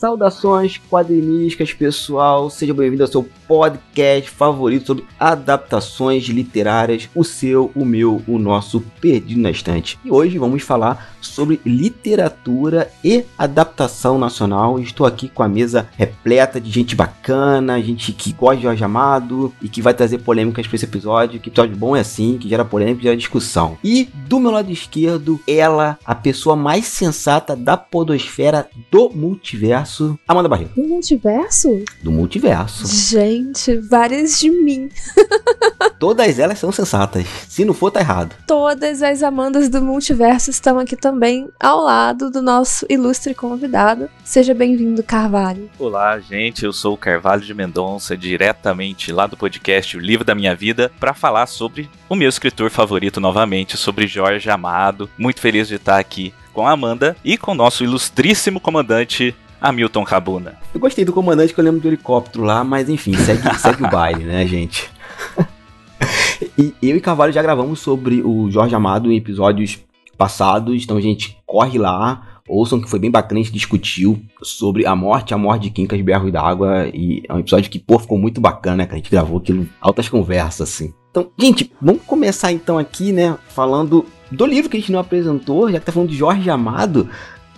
Saudações quadrinísticas, pessoal. Seja bem-vindo ao seu podcast favorito sobre adaptações literárias, o seu, o meu, o nosso Perdido na Estante. E hoje vamos falar sobre literatura e adaptação nacional. Estou aqui com a mesa repleta de gente bacana, gente que gosta de Jorge Amado e que vai trazer polêmicas para esse episódio. Que episódio bom é assim, que gera polêmica, gera discussão. E do meu lado esquerdo, ela, a pessoa mais sensata da podosfera do multiverso, Amanda Barreto. Do multiverso? Do multiverso. Gente Gente, várias de mim. Todas elas são sensatas. Se não for, tá errado. Todas as Amandas do multiverso estão aqui também, ao lado do nosso ilustre convidado. Seja bem-vindo, Carvalho. Olá, gente. Eu sou o Carvalho de Mendonça, diretamente lá do podcast O Livro da Minha Vida, para falar sobre o meu escritor favorito novamente, sobre Jorge Amado. Muito feliz de estar aqui com a Amanda e com o nosso ilustríssimo comandante Hamilton Cabuna. Eu gostei do comandante que eu lembro do helicóptero lá, mas enfim, segue, segue o baile, né, gente? e eu e Carvalho já gravamos sobre o Jorge Amado em episódios passados, então a gente corre lá, ouçam que foi bem bacana, a gente discutiu sobre a morte, a morte de Quincas Berro d'Água, e é um episódio que, pô, ficou muito bacana, que a gente gravou aquilo, altas conversas, assim. Então, gente, vamos começar então aqui, né, falando do livro que a gente não apresentou, já que tá falando de Jorge Amado,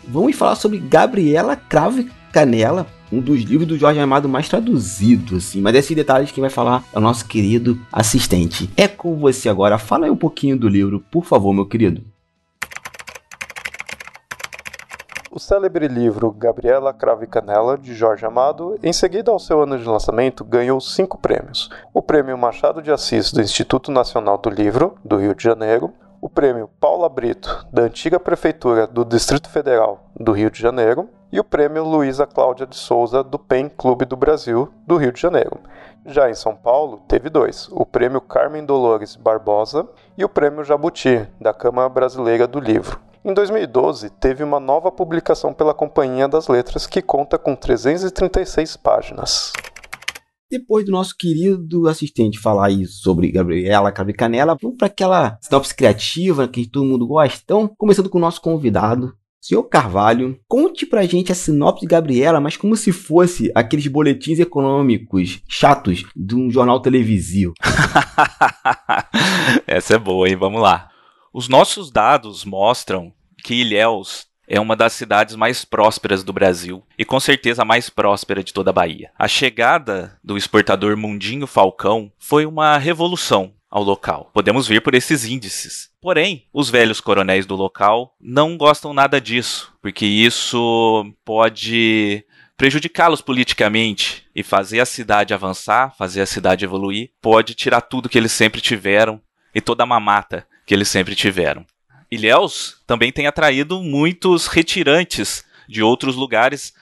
vamos falar sobre Gabriela Cravo Canela, um dos livros do Jorge Amado mais traduzido, assim. Mas esses detalhes quem vai falar é o nosso querido assistente. É com você agora. Fala aí um pouquinho do livro, por favor, meu querido. O célebre livro Gabriela Cravo e Canela, de Jorge Amado, em seguida ao seu ano de lançamento, ganhou cinco prêmios. O Prêmio Machado de Assis do Instituto Nacional do Livro, do Rio de Janeiro, o prêmio Paula Brito, da antiga Prefeitura do Distrito Federal do Rio de Janeiro, e o prêmio Luísa Cláudia de Souza, do PEN Clube do Brasil, do Rio de Janeiro. Já em São Paulo, teve dois: o prêmio Carmen Dolores Barbosa e o prêmio Jabuti, da Câmara Brasileira do Livro. Em 2012, teve uma nova publicação pela Companhia das Letras que conta com 336 páginas. Depois do nosso querido assistente falar isso sobre Gabriela Cabe Canela, vamos para aquela sinopse criativa que todo mundo gosta. Então, começando com o nosso convidado, Senhor Carvalho, conte pra gente a sinopse de Gabriela, mas como se fosse aqueles boletins econômicos chatos de um jornal televisivo. Essa é boa, hein? Vamos lá. Os nossos dados mostram que Ilhéus é uma das cidades mais prósperas do Brasil e com certeza a mais próspera de toda a Bahia. A chegada do exportador Mundinho Falcão foi uma revolução ao local. Podemos ver por esses índices. Porém, os velhos coronéis do local não gostam nada disso, porque isso pode prejudicá-los politicamente e fazer a cidade avançar, fazer a cidade evoluir, pode tirar tudo que eles sempre tiveram e toda a mamata que eles sempre tiveram. Ilhéus também tem atraído muitos retirantes de outros lugares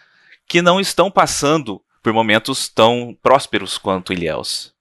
que não estão passando por momentos tão prósperos quanto Ilhéus,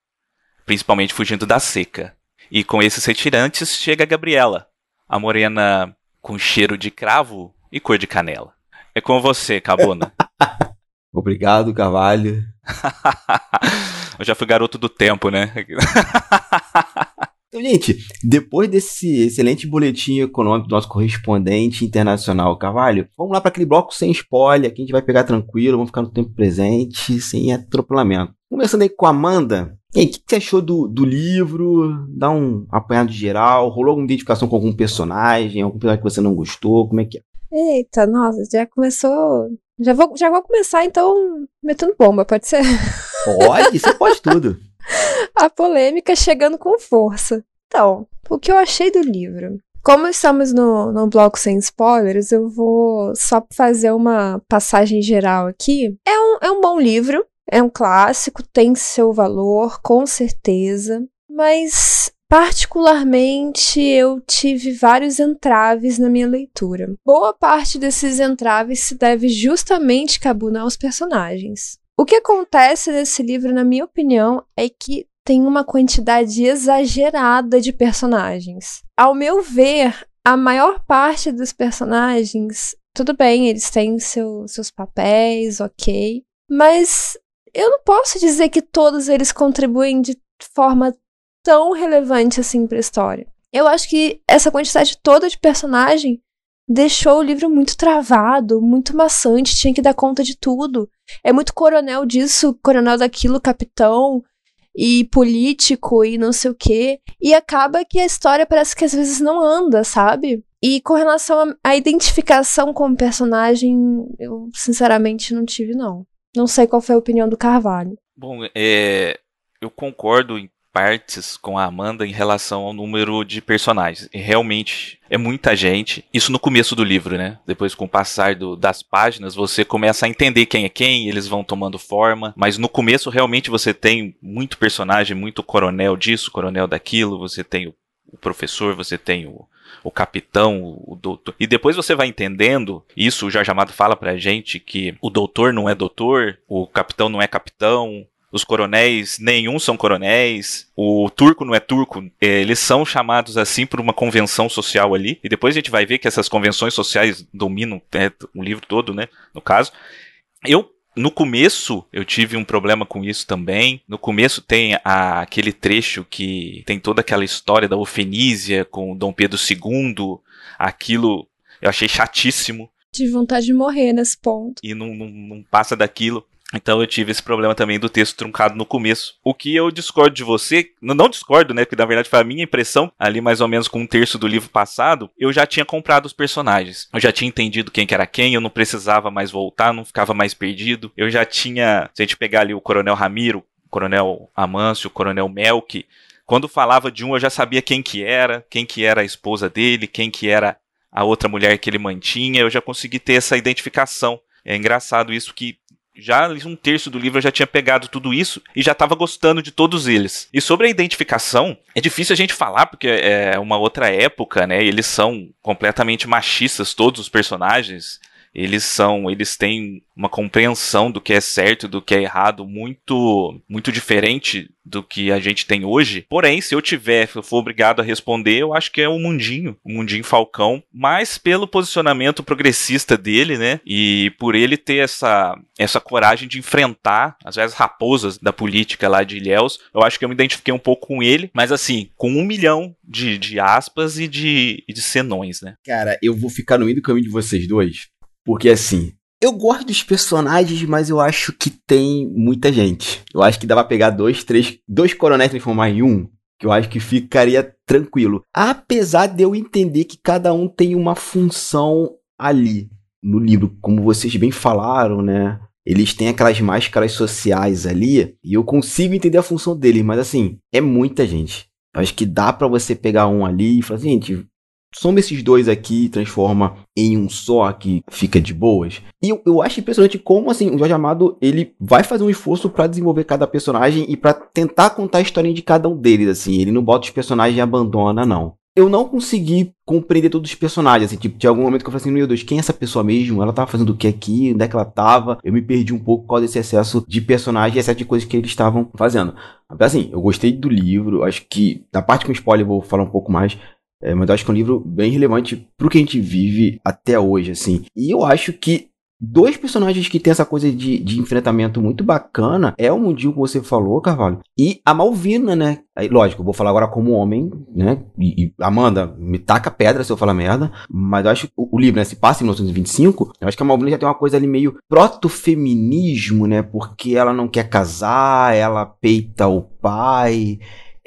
principalmente fugindo da seca. E com esses retirantes chega a Gabriela, a morena com cheiro de cravo e cor de canela. É com você, Cabona. Obrigado, Carvalho. Eu já fui garoto do tempo, né? Então, gente, depois desse excelente boletim econômico do nosso correspondente internacional Carvalho, vamos lá para aquele bloco sem spoiler, que a gente vai pegar tranquilo, vamos ficar no tempo presente, sem atropelamento. Começando aí com a Amanda. E aí, o que você achou do, do livro? Dá um apanhado geral? Rolou alguma identificação com algum personagem? Algum personagem que você não gostou? Como é que é? Eita, nossa, já começou. Já vou, já vou começar então metendo bomba, pode ser? Pode, você pode tudo. A polêmica chegando com força. Então, o que eu achei do livro? Como estamos no, no bloco sem spoilers, eu vou só fazer uma passagem geral aqui. É um, é um bom livro, é um clássico, tem seu valor, com certeza, mas particularmente eu tive vários entraves na minha leitura. Boa parte desses entraves se deve justamente, Cabuna, aos personagens. O que acontece nesse livro, na minha opinião, é que tem uma quantidade exagerada de personagens. Ao meu ver, a maior parte dos personagens, tudo bem, eles têm seu, seus papéis, ok, mas eu não posso dizer que todos eles contribuem de forma tão relevante assim para a história. Eu acho que essa quantidade toda de personagem deixou o livro muito travado, muito maçante, tinha que dar conta de tudo. É muito coronel disso, coronel daquilo, capitão e político e não sei o quê. E acaba que a história parece que às vezes não anda, sabe? E com relação à identificação como personagem, eu sinceramente não tive, não. Não sei qual foi a opinião do Carvalho. Bom, é, eu concordo em partes com a Amanda em relação ao número de personagens. E realmente é muita gente. Isso no começo do livro, né? Depois, com o passar do, das páginas, você começa a entender quem é quem, eles vão tomando forma. Mas no começo, realmente, você tem muito personagem, muito coronel disso, coronel daquilo. Você tem o, o professor, você tem o, o capitão, o, doutor. E depois você vai entendendo, isso o Jorge Amado fala pra gente, que o doutor não é doutor, o capitão não é capitão, os coronéis, nenhum são coronéis. O turco não é turco. Eles são chamados assim por uma convenção social ali. E depois a gente vai ver que essas convenções sociais dominam é, o livro todo, né? No caso. Eu no começo eu tive um problema com isso também. No começo tem a, aquele trecho que tem toda aquela história da Ofenísia com Dom Pedro II. Aquilo eu achei chatíssimo. Tive vontade de morrer nesse ponto. E não, não, não passa daquilo. Então eu tive esse problema também do texto truncado no começo. O que eu discordo de você, não discordo, né? Porque na verdade foi a minha impressão, ali mais ou menos com um terço do livro passado, eu já tinha comprado os personagens. Eu já tinha entendido quem que era quem, eu não precisava mais voltar, não ficava mais perdido. Eu já tinha, se a gente pegar ali o Coronel Ramiro, o Coronel Amâncio, o Coronel Melk, quando falava de um eu já sabia quem que era, quem que era a esposa dele, quem que era a outra mulher que ele mantinha, eu já consegui ter essa identificação. É engraçado isso que já um terço do livro eu já tinha pegado tudo isso e já estava gostando de todos eles. E sobre a identificação, é difícil a gente falar porque é uma outra época, né? Eles são completamente machistas todos os personagens eles são, eles têm uma compreensão do que é certo, do que é errado muito, muito diferente do que a gente tem hoje. Porém, se eu tiver, se eu for obrigado a responder, eu acho que é o Mundinho, o Mundinho Falcão, mas pelo posicionamento progressista dele, né? E por ele ter essa, essa coragem de enfrentar as vezes raposas da política lá de Ilhéus, eu acho que eu me identifiquei um pouco com ele, mas assim, com um milhão de, de aspas e de, e de senões, né? Cara, eu vou ficar no meio do caminho de vocês dois, porque assim, eu gosto dos personagens, mas eu acho que tem muita gente. Eu acho que dá pra pegar dois, três, dois coronéis transformar em um, que eu acho que ficaria tranquilo. Apesar de eu entender que cada um tem uma função ali no livro, como vocês bem falaram, né? Eles têm aquelas máscaras sociais ali, e eu consigo entender a função deles, mas assim, é muita gente. Eu acho que dá para você pegar um ali e falar, gente, Soma esses dois aqui e transforma em um só que fica de boas. E eu, eu acho impressionante como assim o Jorge Amado ele vai fazer um esforço para desenvolver cada personagem e para tentar contar a história de cada um deles assim. Ele não bota os personagens e abandona não. Eu não consegui compreender todos os personagens, assim, tipo, tinha algum momento que eu falei assim, meu Deus, quem é essa pessoa mesmo? Ela tava fazendo o que aqui? Onde é que ela tava? Eu me perdi um pouco por causa desse excesso de personagens e excesso de coisas que eles estavam fazendo. Mas assim, eu gostei do livro, acho que, na parte com spoiler eu vou falar um pouco mais, é, mas eu acho que é um livro bem relevante pro que a gente vive até hoje, assim. E eu acho que dois personagens que tem essa coisa de, de enfrentamento muito bacana é o Mundinho que você falou, Carvalho, e a Malvina, né? Aí, lógico, eu vou falar agora como homem, né? E, e Amanda, me taca pedra se eu falar merda, mas eu acho que o, o livro, né, se passa em 1925, eu acho que a Malvina já tem uma coisa ali meio proto-feminismo, né? Porque ela não quer casar, ela peita o pai,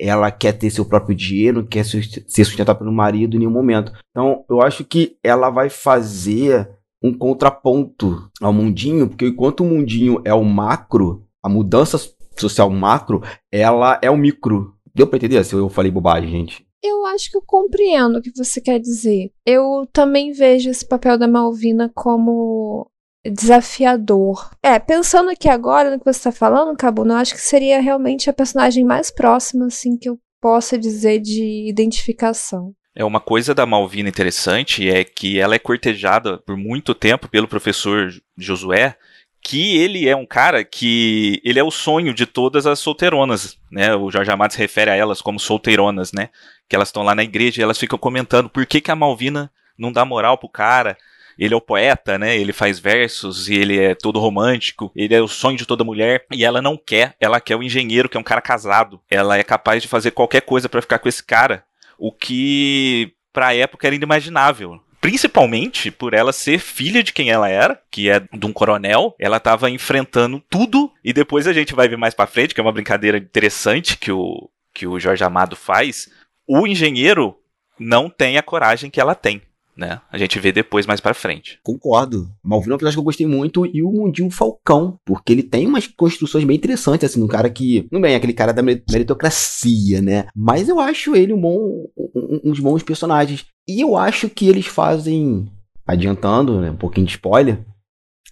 ela quer ter seu próprio dinheiro, quer ser sustentada pelo marido em nenhum momento. Então, eu acho que ela vai fazer um contraponto ao mundinho, porque enquanto o mundinho é o macro, a mudança social macro, ela é o micro. Deu pra entender se eu falei bobagem, gente? Eu acho que eu compreendo o que você quer dizer. Eu também vejo esse papel da Malvina como desafiador. É, pensando aqui agora no que você está falando, Cabo, eu acho que seria realmente a personagem mais próxima, assim, que eu possa dizer de identificação. É uma coisa da Malvina interessante é que ela é cortejada por muito tempo pelo professor Josué, que ele é um cara que ele é o sonho de todas as solteironas, né? O Jorge Amado se refere a elas como solteironas, né? Que elas estão lá na igreja e elas ficam comentando por que, que a Malvina não dá moral pro cara, ele é o poeta, né? Ele faz versos e ele é todo romântico, ele é o sonho de toda mulher e ela não quer, ela quer o engenheiro, que é um cara casado. Ela é capaz de fazer qualquer coisa para ficar com esse cara, o que pra época era inimaginável principalmente por ela ser filha de quem ela era, que é de um coronel. Ela estava enfrentando tudo e depois a gente vai ver mais para frente, que é uma brincadeira interessante que o que o Jorge Amado faz. O engenheiro não tem a coragem que ela tem. Né? A gente vê depois mais para frente. Concordo. Malvino é um personagem que eu gostei muito e o Mundinho Falcão, porque ele tem umas construções bem interessantes, assim, um cara que, não bem, aquele cara da meritocracia, né? Mas eu acho ele um bom, um, uns bons personagens. E eu acho que eles fazem, adiantando, né, um pouquinho de spoiler,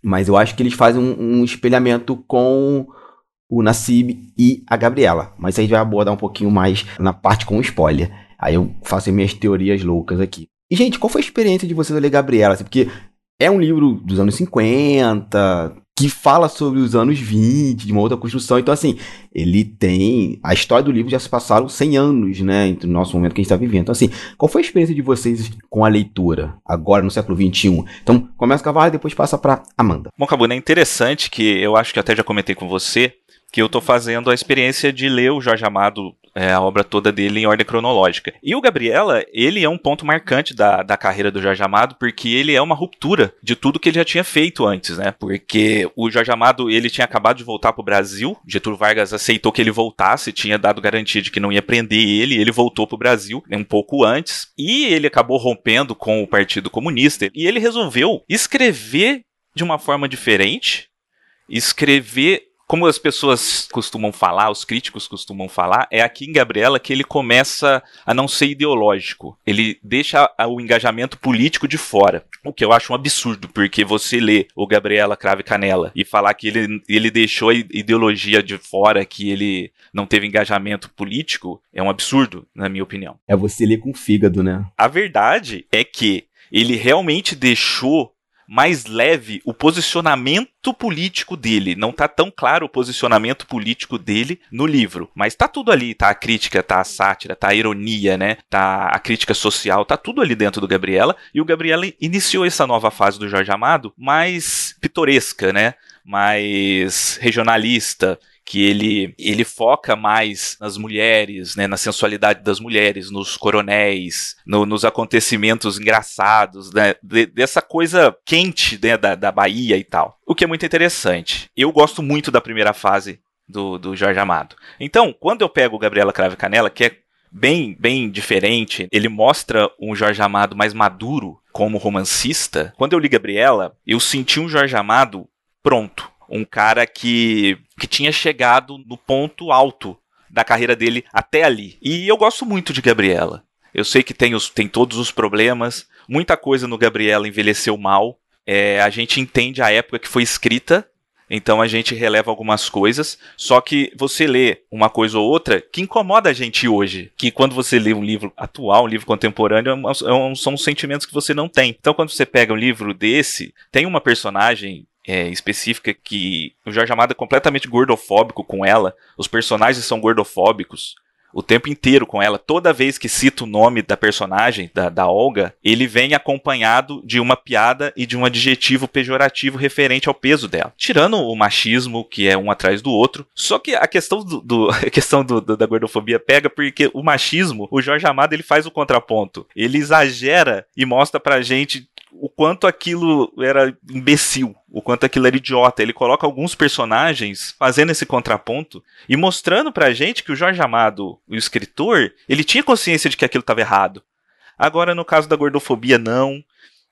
mas eu acho que eles fazem um, um espelhamento com o Nassib e a Gabriela. Mas aí a gente vai abordar um pouquinho mais na parte com spoiler. Aí eu faço minhas teorias loucas aqui. E, gente, qual foi a experiência de vocês ler Gabriela? Assim, porque é um livro dos anos 50, que fala sobre os anos 20, de uma outra construção. Então, assim, ele tem. A história do livro já se passaram 100 anos, né? Entre o nosso momento que a gente está vivendo. Então, assim, qual foi a experiência de vocês com a leitura, agora no século XXI? Então, começa com a Carvalho e depois passa para Amanda. Bom, Cabuna, é interessante que eu acho que até já comentei com você que eu estou fazendo a experiência de ler o Jorge Amado é, a obra toda dele em ordem cronológica. E o Gabriela, ele é um ponto marcante da, da carreira do Jorge Amado, porque ele é uma ruptura de tudo que ele já tinha feito antes, né? Porque o Jorge Amado, ele tinha acabado de voltar para o Brasil, Getúlio Vargas aceitou que ele voltasse, tinha dado garantia de que não ia prender ele, ele voltou para o Brasil um pouco antes, e ele acabou rompendo com o Partido Comunista, e ele resolveu escrever de uma forma diferente, escrever como as pessoas costumam falar, os críticos costumam falar, é aqui em Gabriela que ele começa a não ser ideológico. Ele deixa o engajamento político de fora. O que eu acho um absurdo, porque você lê o Gabriela Crave Canela e falar que ele, ele deixou a ideologia de fora, que ele não teve engajamento político, é um absurdo, na minha opinião. É você ler com fígado, né? A verdade é que ele realmente deixou mais leve o posicionamento político dele. Não tá tão claro o posicionamento político dele no livro, mas tá tudo ali, tá a crítica, tá a sátira, tá a ironia, né? Tá a crítica social, tá tudo ali dentro do Gabriela, e o Gabriela iniciou essa nova fase do Jorge Amado mais pitoresca, né? mais regionalista, que ele, ele foca mais nas mulheres, né, na sensualidade das mulheres, nos coronéis, no, nos acontecimentos engraçados, né, de, dessa coisa quente né, da, da Bahia e tal. O que é muito interessante. Eu gosto muito da primeira fase do, do Jorge Amado. Então, quando eu pego Gabriela Crave Canela, que é bem, bem diferente, ele mostra um Jorge Amado mais maduro como romancista. Quando eu li Gabriela, eu senti um Jorge Amado pronto um cara que, que tinha chegado no ponto alto da carreira dele até ali. E eu gosto muito de Gabriela. Eu sei que tem, os, tem todos os problemas, muita coisa no Gabriela envelheceu mal. É, a gente entende a época que foi escrita, então a gente releva algumas coisas. Só que você lê uma coisa ou outra que incomoda a gente hoje. Que quando você lê um livro atual, um livro contemporâneo, é um, são sentimentos que você não tem. Então quando você pega um livro desse, tem uma personagem é, específica que o Jorge Amado é completamente gordofóbico com ela. Os personagens são gordofóbicos o tempo inteiro com ela. Toda vez que cita o nome da personagem, da, da Olga, ele vem acompanhado de uma piada e de um adjetivo pejorativo referente ao peso dela. Tirando o machismo, que é um atrás do outro. Só que a questão, do, do a questão do, do, da gordofobia pega porque o machismo, o Jorge Amado, ele faz o contraponto. Ele exagera e mostra pra gente o quanto aquilo era imbecil, o quanto aquilo era idiota. Ele coloca alguns personagens fazendo esse contraponto e mostrando pra gente que o Jorge Amado, o escritor, ele tinha consciência de que aquilo estava errado. Agora, no caso da gordofobia, não.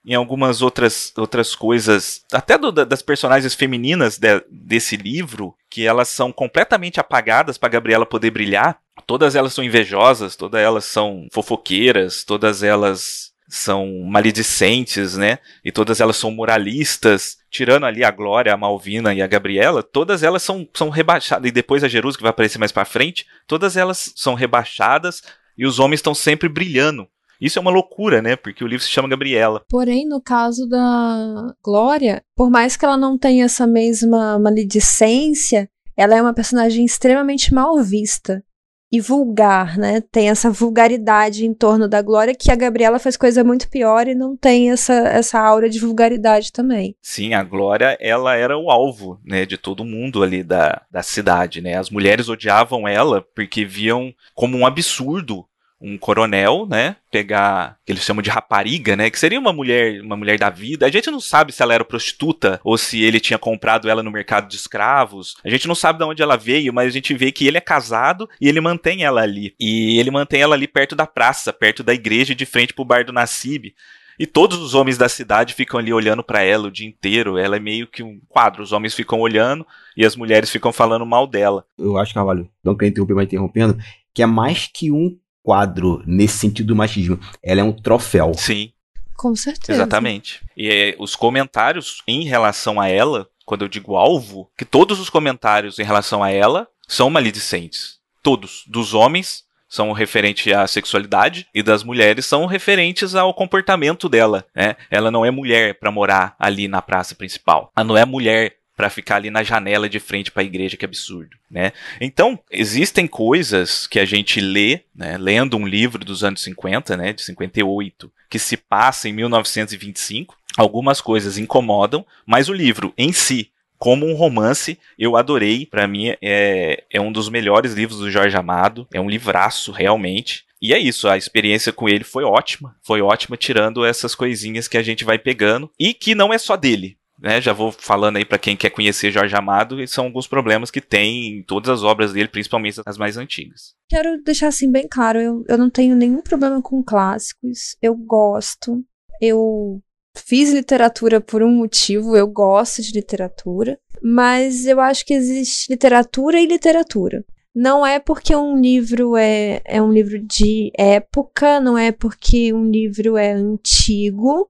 Em algumas outras, outras coisas, até do, das personagens femininas de, desse livro, que elas são completamente apagadas para Gabriela poder brilhar. Todas elas são invejosas, todas elas são fofoqueiras, todas elas são maledicentes, né? E todas elas são moralistas, tirando ali a Glória, a Malvina e a Gabriela, todas elas são, são rebaixadas, e depois a Jerusa, que vai aparecer mais para frente, todas elas são rebaixadas e os homens estão sempre brilhando. Isso é uma loucura, né? Porque o livro se chama Gabriela. Porém, no caso da Glória, por mais que ela não tenha essa mesma maledicência, ela é uma personagem extremamente mal vista. E vulgar, né? Tem essa vulgaridade em torno da Glória que a Gabriela faz coisa muito pior e não tem essa, essa aura de vulgaridade também. Sim, a Glória, ela era o alvo, né, de todo mundo ali da, da cidade, né? As mulheres odiavam ela porque viam como um absurdo um coronel, né, pegar que eles chamam de rapariga, né, que seria uma mulher, uma mulher da vida. A gente não sabe se ela era prostituta ou se ele tinha comprado ela no mercado de escravos. A gente não sabe de onde ela veio, mas a gente vê que ele é casado e ele mantém ela ali. E ele mantém ela ali perto da praça, perto da igreja, de frente pro bar do Nassib. E todos os homens da cidade ficam ali olhando para ela o dia inteiro. Ela é meio que um quadro. Os homens ficam olhando e as mulheres ficam falando mal dela. Eu acho, Carvalho, não quero interromper, mas interrompendo, que é mais que um quadro nesse sentido do machismo. Ela é um troféu. Sim. Com certeza. Exatamente. E é, os comentários em relação a ela, quando eu digo alvo, que todos os comentários em relação a ela são maledicentes. Todos. Dos homens são referentes à sexualidade e das mulheres são referentes ao comportamento dela. Né? Ela não é mulher para morar ali na praça principal. Ela não é mulher para ficar ali na janela de frente para a igreja, que absurdo, né? Então, existem coisas que a gente lê, né, lendo um livro dos anos 50, né, de 58, que se passa em 1925. Algumas coisas incomodam, mas o livro em si, como um romance, eu adorei. Para mim, é, é um dos melhores livros do Jorge Amado. É um livraço, realmente. E é isso, a experiência com ele foi ótima. Foi ótima, tirando essas coisinhas que a gente vai pegando. E que não é só dele né, já vou falando aí para quem quer conhecer Jorge Amado, são alguns problemas que tem em todas as obras dele, principalmente as mais antigas. Quero deixar assim bem claro, eu, eu não tenho nenhum problema com clássicos, eu gosto, eu fiz literatura por um motivo, eu gosto de literatura, mas eu acho que existe literatura e literatura. Não é porque um livro é, é um livro de época, não é porque um livro é antigo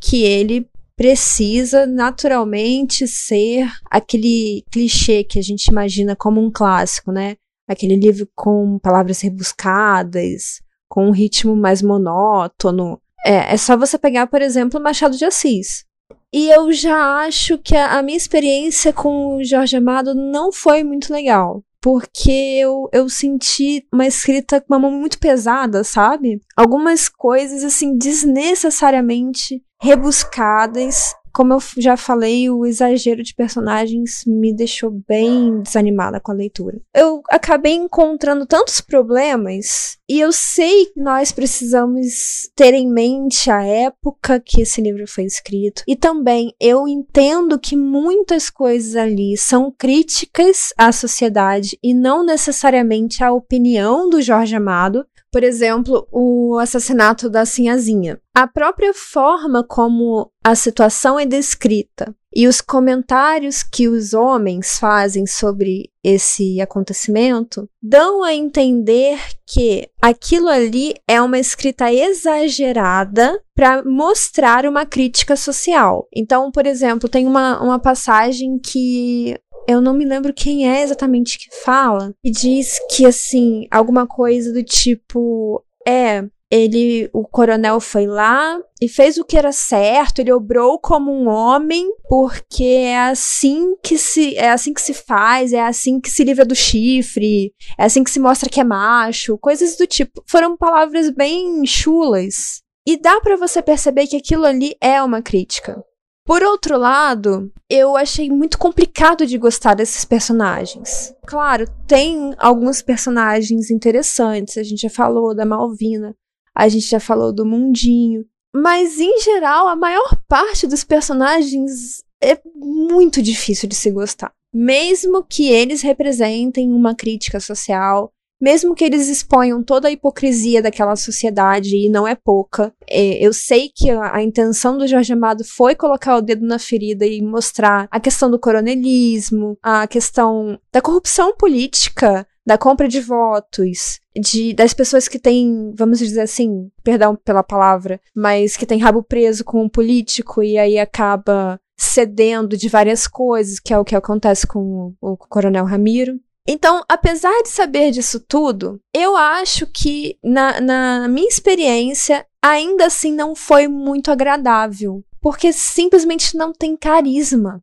que ele precisa naturalmente ser aquele clichê que a gente imagina como um clássico, né? Aquele livro com palavras rebuscadas, com um ritmo mais monótono. É, é só você pegar, por exemplo, Machado de Assis. E eu já acho que a, a minha experiência com o Jorge Amado não foi muito legal porque eu, eu senti uma escrita com uma mão muito pesada, sabe? Algumas coisas, assim, desnecessariamente rebuscadas. Como eu já falei, o exagero de personagens me deixou bem desanimada com a leitura. Eu acabei encontrando tantos problemas, e eu sei que nós precisamos ter em mente a época que esse livro foi escrito. E também eu entendo que muitas coisas ali são críticas à sociedade e não necessariamente à opinião do Jorge Amado, por exemplo, o assassinato da Sinhazinha. A própria forma como a situação é descrita e os comentários que os homens fazem sobre esse acontecimento dão a entender que aquilo ali é uma escrita exagerada para mostrar uma crítica social. Então, por exemplo, tem uma, uma passagem que eu não me lembro quem é exatamente que fala, e diz que assim, alguma coisa do tipo, é, ele, o coronel foi lá e fez o que era certo, ele obrou como um homem, porque é assim que se é assim que se faz, é assim que se livra do chifre, é assim que se mostra que é macho, coisas do tipo. Foram palavras bem chulas. E dá para você perceber que aquilo ali é uma crítica. Por outro lado, eu achei muito complicado de gostar desses personagens. Claro, tem alguns personagens interessantes, a gente já falou da Malvina, a gente já falou do Mundinho, mas em geral, a maior parte dos personagens é muito difícil de se gostar. Mesmo que eles representem uma crítica social, mesmo que eles exponham toda a hipocrisia daquela sociedade, e não é pouca, é, eu sei que a, a, intenção do Jorge Amado foi colocar o dedo na ferida e mostrar a questão do coronelismo, a questão da corrupção política, da compra de votos, de das pessoas que têm, vamos dizer assim, perdão pela palavra, mas que têm rabo preso com um político e aí acaba cedendo de várias coisas, que é o que acontece com o, o Coronel Ramiro. Então, apesar de saber disso tudo, eu acho que, na, na minha experiência, ainda assim não foi muito agradável. Porque simplesmente não tem carisma.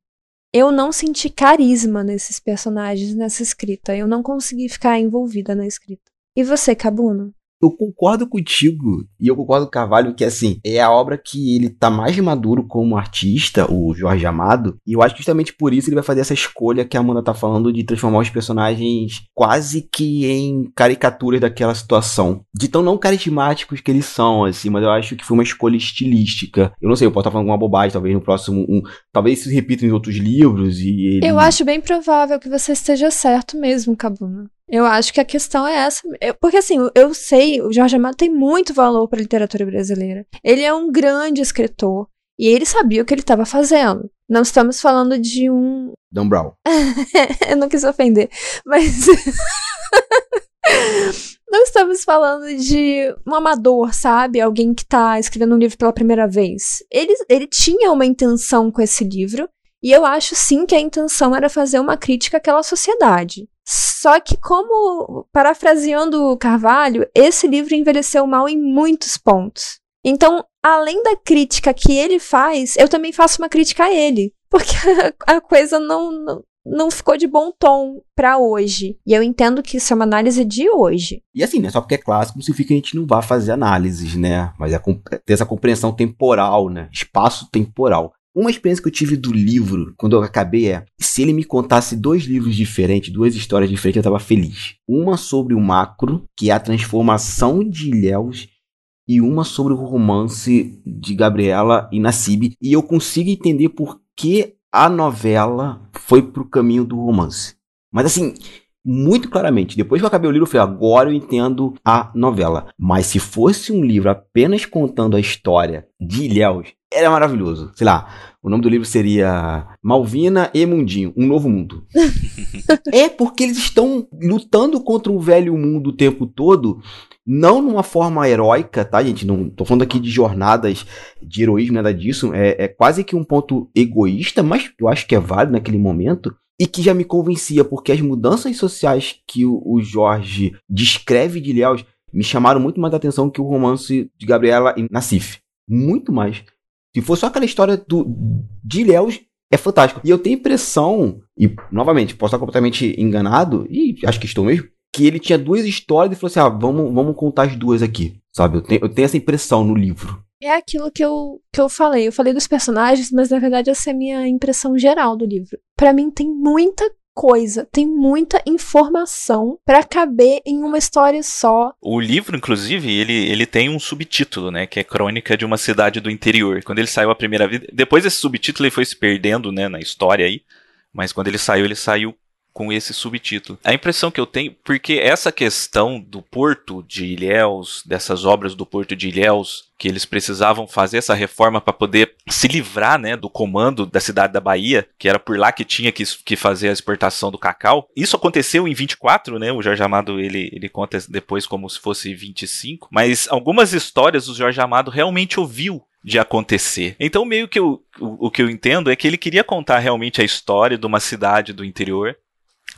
Eu não senti carisma nesses personagens, nessa escrita. Eu não consegui ficar envolvida na escrita. E você, Cabuno? Eu concordo contigo e eu concordo com o Carvalho que assim é a obra que ele tá mais maduro como artista, o Jorge Amado, e eu acho que justamente por isso ele vai fazer essa escolha que a Amanda tá falando de transformar os personagens quase que em caricaturas daquela situação, de tão não carismáticos que eles são, assim, mas eu acho que foi uma escolha estilística. Eu não sei, eu posso estar falando alguma bobagem, talvez no próximo um, talvez se repita em outros livros e ele... Eu acho bem provável que você esteja certo mesmo, Cabuna. Eu acho que a questão é essa. porque assim, eu sei, o Jorge Amado tem muito valor para a literatura brasileira. Ele é um grande escritor. E ele sabia o que ele estava fazendo. Não estamos falando de um. Dan Brown. eu não quis ofender, mas. não estamos falando de um amador, sabe? Alguém que está escrevendo um livro pela primeira vez. Ele, ele tinha uma intenção com esse livro. E eu acho sim que a intenção era fazer uma crítica àquela sociedade. Só que, como, parafraseando Carvalho, esse livro envelheceu mal em muitos pontos. Então, além da crítica que ele faz, eu também faço uma crítica a ele. Porque a coisa não, não, não ficou de bom tom para hoje. E eu entendo que isso é uma análise de hoje. E assim, né? Só porque é clássico não significa que a gente não vá fazer análises, né? Mas é ter essa compreensão temporal, né? Espaço temporal. Uma experiência que eu tive do livro, quando eu acabei, é: se ele me contasse dois livros diferentes, duas histórias diferentes, eu estava feliz. Uma sobre o macro, que é a transformação de Ilhéus, e uma sobre o romance de Gabriela e Nassib. E eu consigo entender por que a novela foi pro caminho do romance. Mas assim, muito claramente. Depois que eu acabei o livro, eu falei, agora eu entendo a novela. Mas se fosse um livro apenas contando a história de Ilhéus, era maravilhoso. Sei lá, o nome do livro seria Malvina e Mundinho, Um Novo Mundo. é porque eles estão lutando contra o velho mundo o tempo todo, não numa forma heróica, tá, gente? Não tô falando aqui de jornadas de heroísmo, nada disso. É, é quase que um ponto egoísta, mas eu acho que é válido naquele momento e que já me convencia, porque as mudanças sociais que o, o Jorge descreve de Léus me chamaram muito mais a atenção que o romance de Gabriela e Nassif. Muito mais. Se for só aquela história do, de Léus, é fantástico. E eu tenho impressão, e novamente, posso estar completamente enganado, e acho que estou mesmo, que ele tinha duas histórias e falou assim: ah, vamos, vamos contar as duas aqui. Sabe? Eu tenho, eu tenho essa impressão no livro. É aquilo que eu, que eu falei. Eu falei dos personagens, mas na verdade essa é a minha impressão geral do livro. Para mim tem muita coisa, tem muita informação para caber em uma história só. O livro, inclusive, ele, ele tem um subtítulo, né, que é Crônica de uma cidade do interior. Quando ele saiu a primeira vez, depois esse subtítulo ele foi se perdendo, né, na história aí, mas quando ele saiu, ele saiu com esse subtítulo. A impressão que eu tenho, porque essa questão do Porto de Ilhéus, dessas obras do Porto de Ilhéus, que eles precisavam fazer essa reforma para poder se livrar né, do comando da cidade da Bahia, que era por lá que tinha que, que fazer a exportação do cacau. Isso aconteceu em 24, né? O Jorge Amado ele, ele conta depois como se fosse 25, mas algumas histórias o Jorge Amado realmente ouviu de acontecer. Então, meio que eu, o, o que eu entendo é que ele queria contar realmente a história de uma cidade do interior,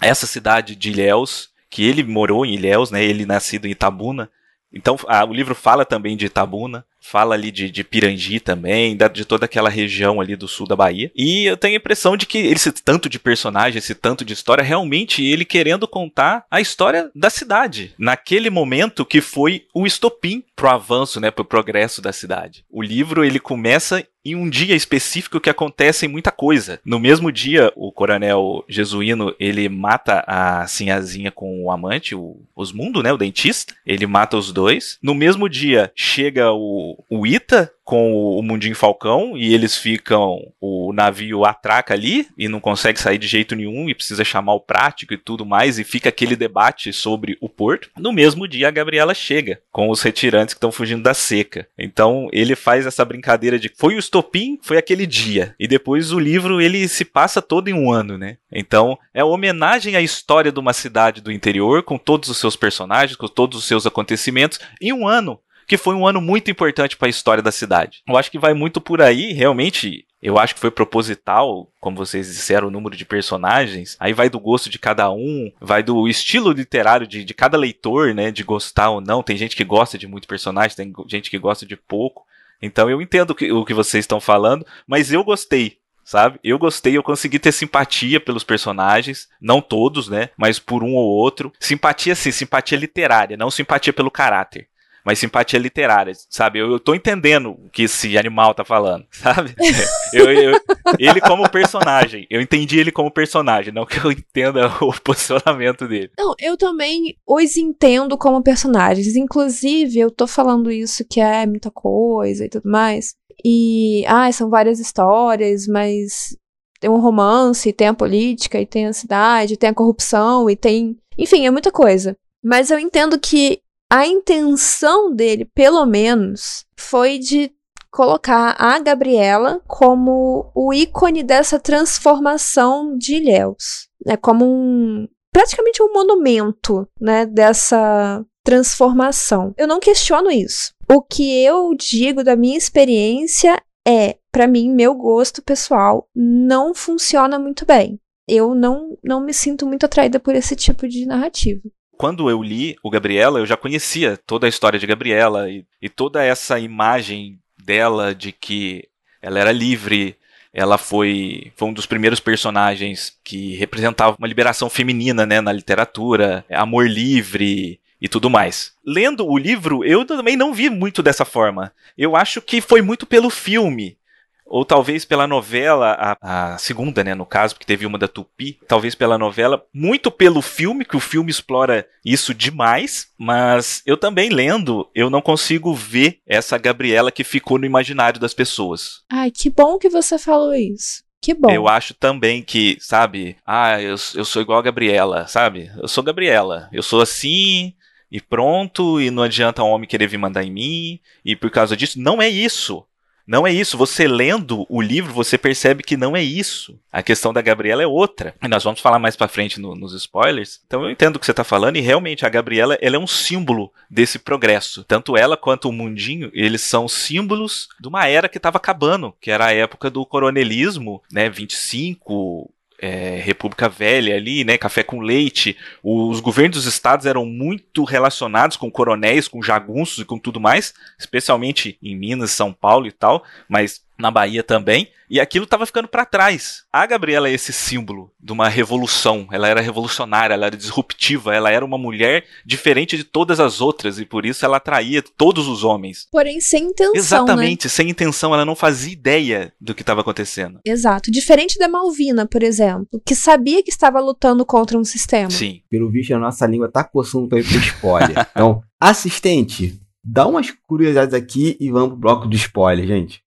essa cidade de Ilhéus, que ele morou em Ilhéus, né? Ele nascido em Itabuna. Então, a, o livro fala também de Itabuna fala ali de, de Pirangi também, da, de toda aquela região ali do sul da Bahia. E eu tenho a impressão de que esse tanto de personagem, esse tanto de história, realmente ele querendo contar a história da cidade. Naquele momento que foi o estopim pro avanço, né, pro progresso da cidade. O livro ele começa em um dia específico que acontece muita coisa. No mesmo dia, o coronel jesuíno, ele mata a sinhazinha com o amante, o Osmundo, né, o dentista. Ele mata os dois. No mesmo dia, chega o o, Ita com o Mundinho Falcão e eles ficam. O navio atraca ali e não consegue sair de jeito nenhum e precisa chamar o prático e tudo mais, e fica aquele debate sobre o porto. No mesmo dia, a Gabriela chega com os retirantes que estão fugindo da seca. Então ele faz essa brincadeira de foi o estopim, foi aquele dia. E depois o livro ele se passa todo em um ano, né? Então é homenagem à história de uma cidade do interior, com todos os seus personagens, com todos os seus acontecimentos, em um ano que foi um ano muito importante para a história da cidade. Eu acho que vai muito por aí, realmente. Eu acho que foi proposital, como vocês disseram, o número de personagens. Aí vai do gosto de cada um, vai do estilo literário de, de cada leitor, né? De gostar ou não. Tem gente que gosta de muito personagem, tem gente que gosta de pouco. Então eu entendo que, o que vocês estão falando, mas eu gostei sabe? Eu gostei, eu consegui ter simpatia pelos personagens, não todos, né? Mas por um ou outro. Simpatia, sim, simpatia literária, não simpatia pelo caráter mas simpatia literária, sabe? Eu, eu tô entendendo o que esse animal tá falando, sabe? Eu, eu, ele como personagem, eu entendi ele como personagem, não que eu entenda o posicionamento dele. Não, eu também os entendo como personagens. Inclusive, eu tô falando isso que é muita coisa e tudo mais. E, ah, são várias histórias, mas tem um romance, tem a política, e tem a cidade, tem a corrupção, e tem. Enfim, é muita coisa. Mas eu entendo que a intenção dele, pelo menos, foi de colocar a Gabriela como o ícone dessa transformação de Ilhéus, né? Como um praticamente um monumento, né, dessa transformação. Eu não questiono isso. O que eu digo da minha experiência é, para mim, meu gosto pessoal não funciona muito bem. Eu não, não me sinto muito atraída por esse tipo de narrativa quando eu li o Gabriela, eu já conhecia toda a história de Gabriela e, e toda essa imagem dela de que ela era livre, ela foi, foi um dos primeiros personagens que representava uma liberação feminina né, na literatura, amor livre e tudo mais. Lendo o livro, eu também não vi muito dessa forma. Eu acho que foi muito pelo filme ou talvez pela novela, a, a, segunda, né, no caso, porque teve uma da Tupi, talvez pela novela, muito pelo filme, que o filme explora isso demais, mas eu também lendo, eu não consigo ver essa Gabriela que ficou no imaginário das pessoas. Ai, que bom que você falou isso. Que bom. Eu acho também que, sabe, ah, eu, eu sou igual a Gabriela, sabe? Eu sou Gabriela. Eu sou assim, e pronto, e não adianta um homem querer vir mandar em mim, e por causa disso, não é isso. Não é isso. Você lendo o livro, você percebe que não é isso. A questão da Gabriela é outra. E nós vamos falar mais para frente no, nos spoilers. Então eu entendo o que você está falando e realmente a Gabriela ela é um símbolo desse progresso. Tanto ela quanto o mundinho, eles são símbolos de uma era que estava acabando, que era a época do coronelismo, né? 25, é, República Velha ali, né, café com leite. Os governos dos estados eram muito relacionados com coronéis, com jagunços e com tudo mais, especialmente em Minas, São Paulo e tal, mas na Bahia também, e aquilo estava ficando para trás. A Gabriela é esse símbolo de uma revolução. Ela era revolucionária, ela era disruptiva, ela era uma mulher diferente de todas as outras e por isso ela atraía todos os homens. Porém, sem intenção. Exatamente, né? sem intenção, ela não fazia ideia do que estava acontecendo. Exato. Diferente da Malvina, por exemplo, que sabia que estava lutando contra um sistema. Sim. Pelo visto, a nossa língua tá coçando pra ir pro spoiler. então, assistente, dá umas curiosidades aqui e vamos pro bloco do spoiler, gente.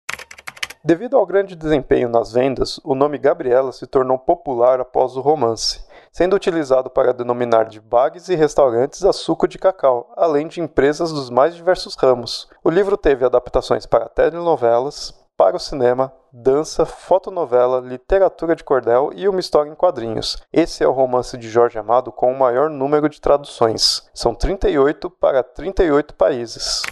Devido ao grande desempenho nas vendas, o nome Gabriela se tornou popular após o romance, sendo utilizado para denominar de bares e restaurantes a suco de cacau, além de empresas dos mais diversos ramos. O livro teve adaptações para telenovelas, para o cinema, dança, fotonovela, literatura de cordel e uma história em quadrinhos. Esse é o romance de Jorge Amado com o maior número de traduções. São 38 para 38 países.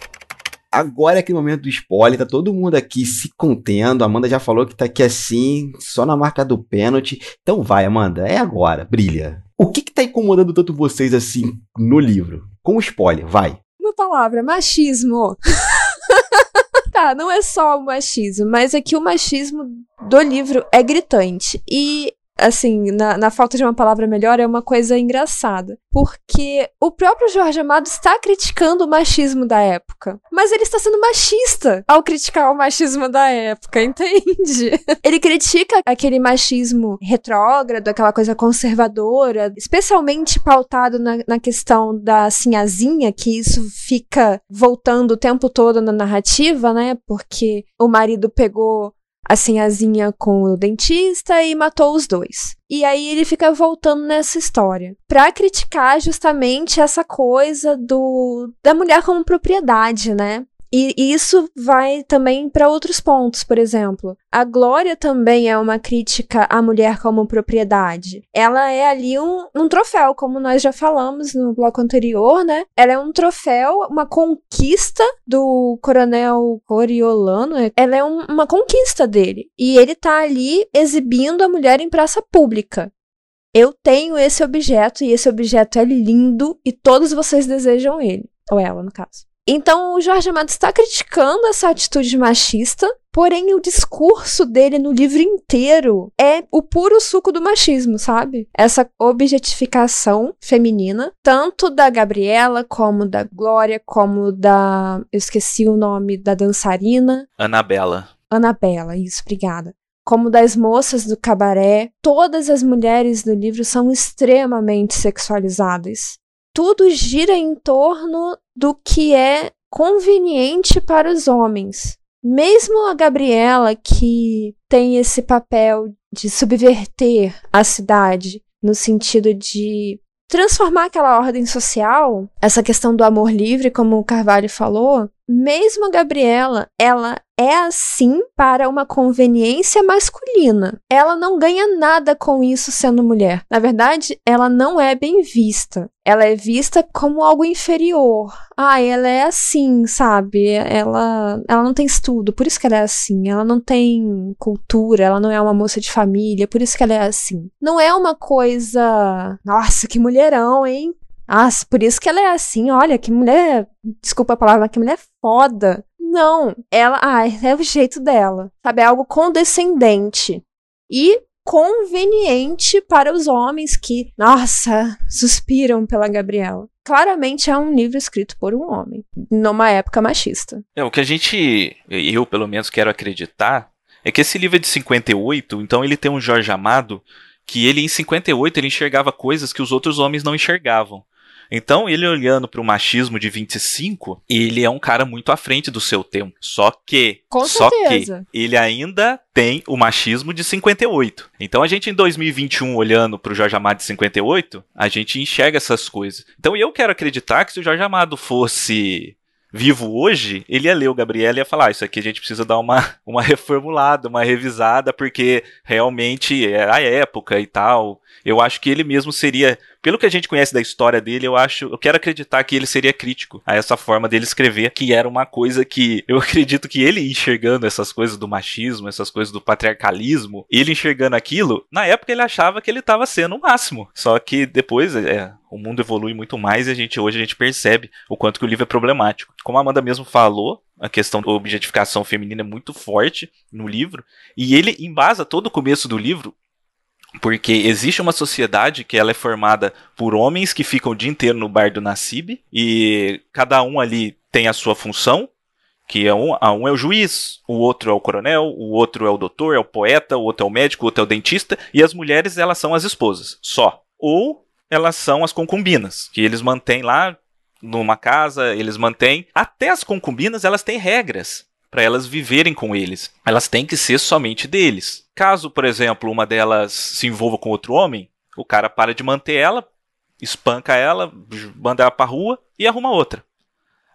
Agora é aquele momento do spoiler, tá todo mundo aqui se contendo. A Amanda já falou que tá aqui assim, só na marca do pênalti. Então vai, Amanda, é agora, brilha. O que que tá incomodando tanto vocês assim no livro? Com spoiler, vai. Uma palavra, machismo. tá, não é só o machismo, mas é que o machismo do livro é gritante. E assim, na, na, falta de uma palavra melhor, é uma coisa engraçada. Porque o próprio Jorge Amado está criticando o machismo da época. Mas ele está sendo machista ao criticar o machismo da época, entende? Ele critica aquele machismo retrógrado, aquela coisa conservadora, especialmente pautado na, na questão da sinhazinha, que isso fica voltando o tempo todo na narrativa, né? Porque o marido pegou a sinhazinha com o dentista e matou os dois. E aí ele fica voltando nessa história para criticar justamente essa coisa do da mulher como propriedade, né? E isso vai também para outros pontos, por exemplo. A Glória também é uma crítica à mulher como propriedade. Ela é ali um, um troféu, como nós já falamos no bloco anterior, né? Ela é um troféu, uma conquista do coronel Coriolano. Ela é um, uma conquista dele. E ele tá ali exibindo a mulher em praça pública. Eu tenho esse objeto e esse objeto é lindo e todos vocês desejam ele. Ou ela, no caso. Então o Jorge Amado está criticando essa atitude machista Porém, o discurso dele no livro inteiro é o puro suco do machismo, sabe? Essa objetificação feminina, tanto da Gabriela, como da Glória, como da. Eu esqueci o nome da dançarina. Anabela. Anabela, isso, obrigada como das moças do cabaré, todas as mulheres do livro são extremamente sexualizadas. Tudo gira em torno do que é conveniente para os homens. Mesmo a Gabriela, que tem esse papel de subverter a cidade, no sentido de transformar aquela ordem social, essa questão do amor livre, como o Carvalho falou, mesmo a Gabriela, ela é assim para uma conveniência masculina. Ela não ganha nada com isso sendo mulher. Na verdade, ela não é bem vista. Ela é vista como algo inferior. Ah, ela é assim, sabe? Ela, ela não tem estudo, por isso que ela é assim. Ela não tem cultura, ela não é uma moça de família, por isso que ela é assim. Não é uma coisa. Nossa, que mulherão, hein? Ah, por isso que ela é assim, olha, que mulher. Desculpa a palavra, que mulher foda. Não, ela. Ah, é o jeito dela. Sabe? É algo condescendente. E conveniente para os homens que, nossa, suspiram pela Gabriela. Claramente é um livro escrito por um homem, numa época machista. É, o que a gente, eu pelo menos quero acreditar, é que esse livro é de 58, então ele tem um Jorge Amado que ele em 58 ele enxergava coisas que os outros homens não enxergavam. Então, ele olhando para o machismo de 25, ele é um cara muito à frente do seu tempo. Só que, Com só certeza. que ele ainda tem o machismo de 58. Então, a gente em 2021 olhando para o Jorge Amado de 58, a gente enxerga essas coisas. Então, eu quero acreditar que se o Jorge Amado fosse vivo hoje, ele ia ler o Gabriel e ia falar: ah, Isso aqui a gente precisa dar uma, uma reformulada, uma revisada, porque realmente é a época e tal. Eu acho que ele mesmo seria, pelo que a gente conhece da história dele, eu acho, eu quero acreditar que ele seria crítico a essa forma dele escrever, que era uma coisa que eu acredito que ele enxergando essas coisas do machismo, essas coisas do patriarcalismo, ele enxergando aquilo, na época ele achava que ele estava sendo o máximo. Só que depois, é, o mundo evolui muito mais e a gente hoje a gente percebe o quanto que o livro é problemático. Como a Amanda mesmo falou, a questão da objetificação feminina é muito forte no livro, e ele embasa todo o começo do livro porque existe uma sociedade que ela é formada por homens que ficam o dia inteiro no bar do Nassib e cada um ali tem a sua função, que é um, um é o juiz, o outro é o coronel, o outro é o doutor, é o poeta, o outro é o médico, o outro é o dentista e as mulheres elas são as esposas, só. Ou elas são as concubinas, que eles mantêm lá numa casa, eles mantêm. Até as concubinas elas têm regras para elas viverem com eles. Elas têm que ser somente deles. Caso, por exemplo, uma delas se envolva com outro homem, o cara para de manter ela, espanca ela, manda ela pra rua e arruma outra.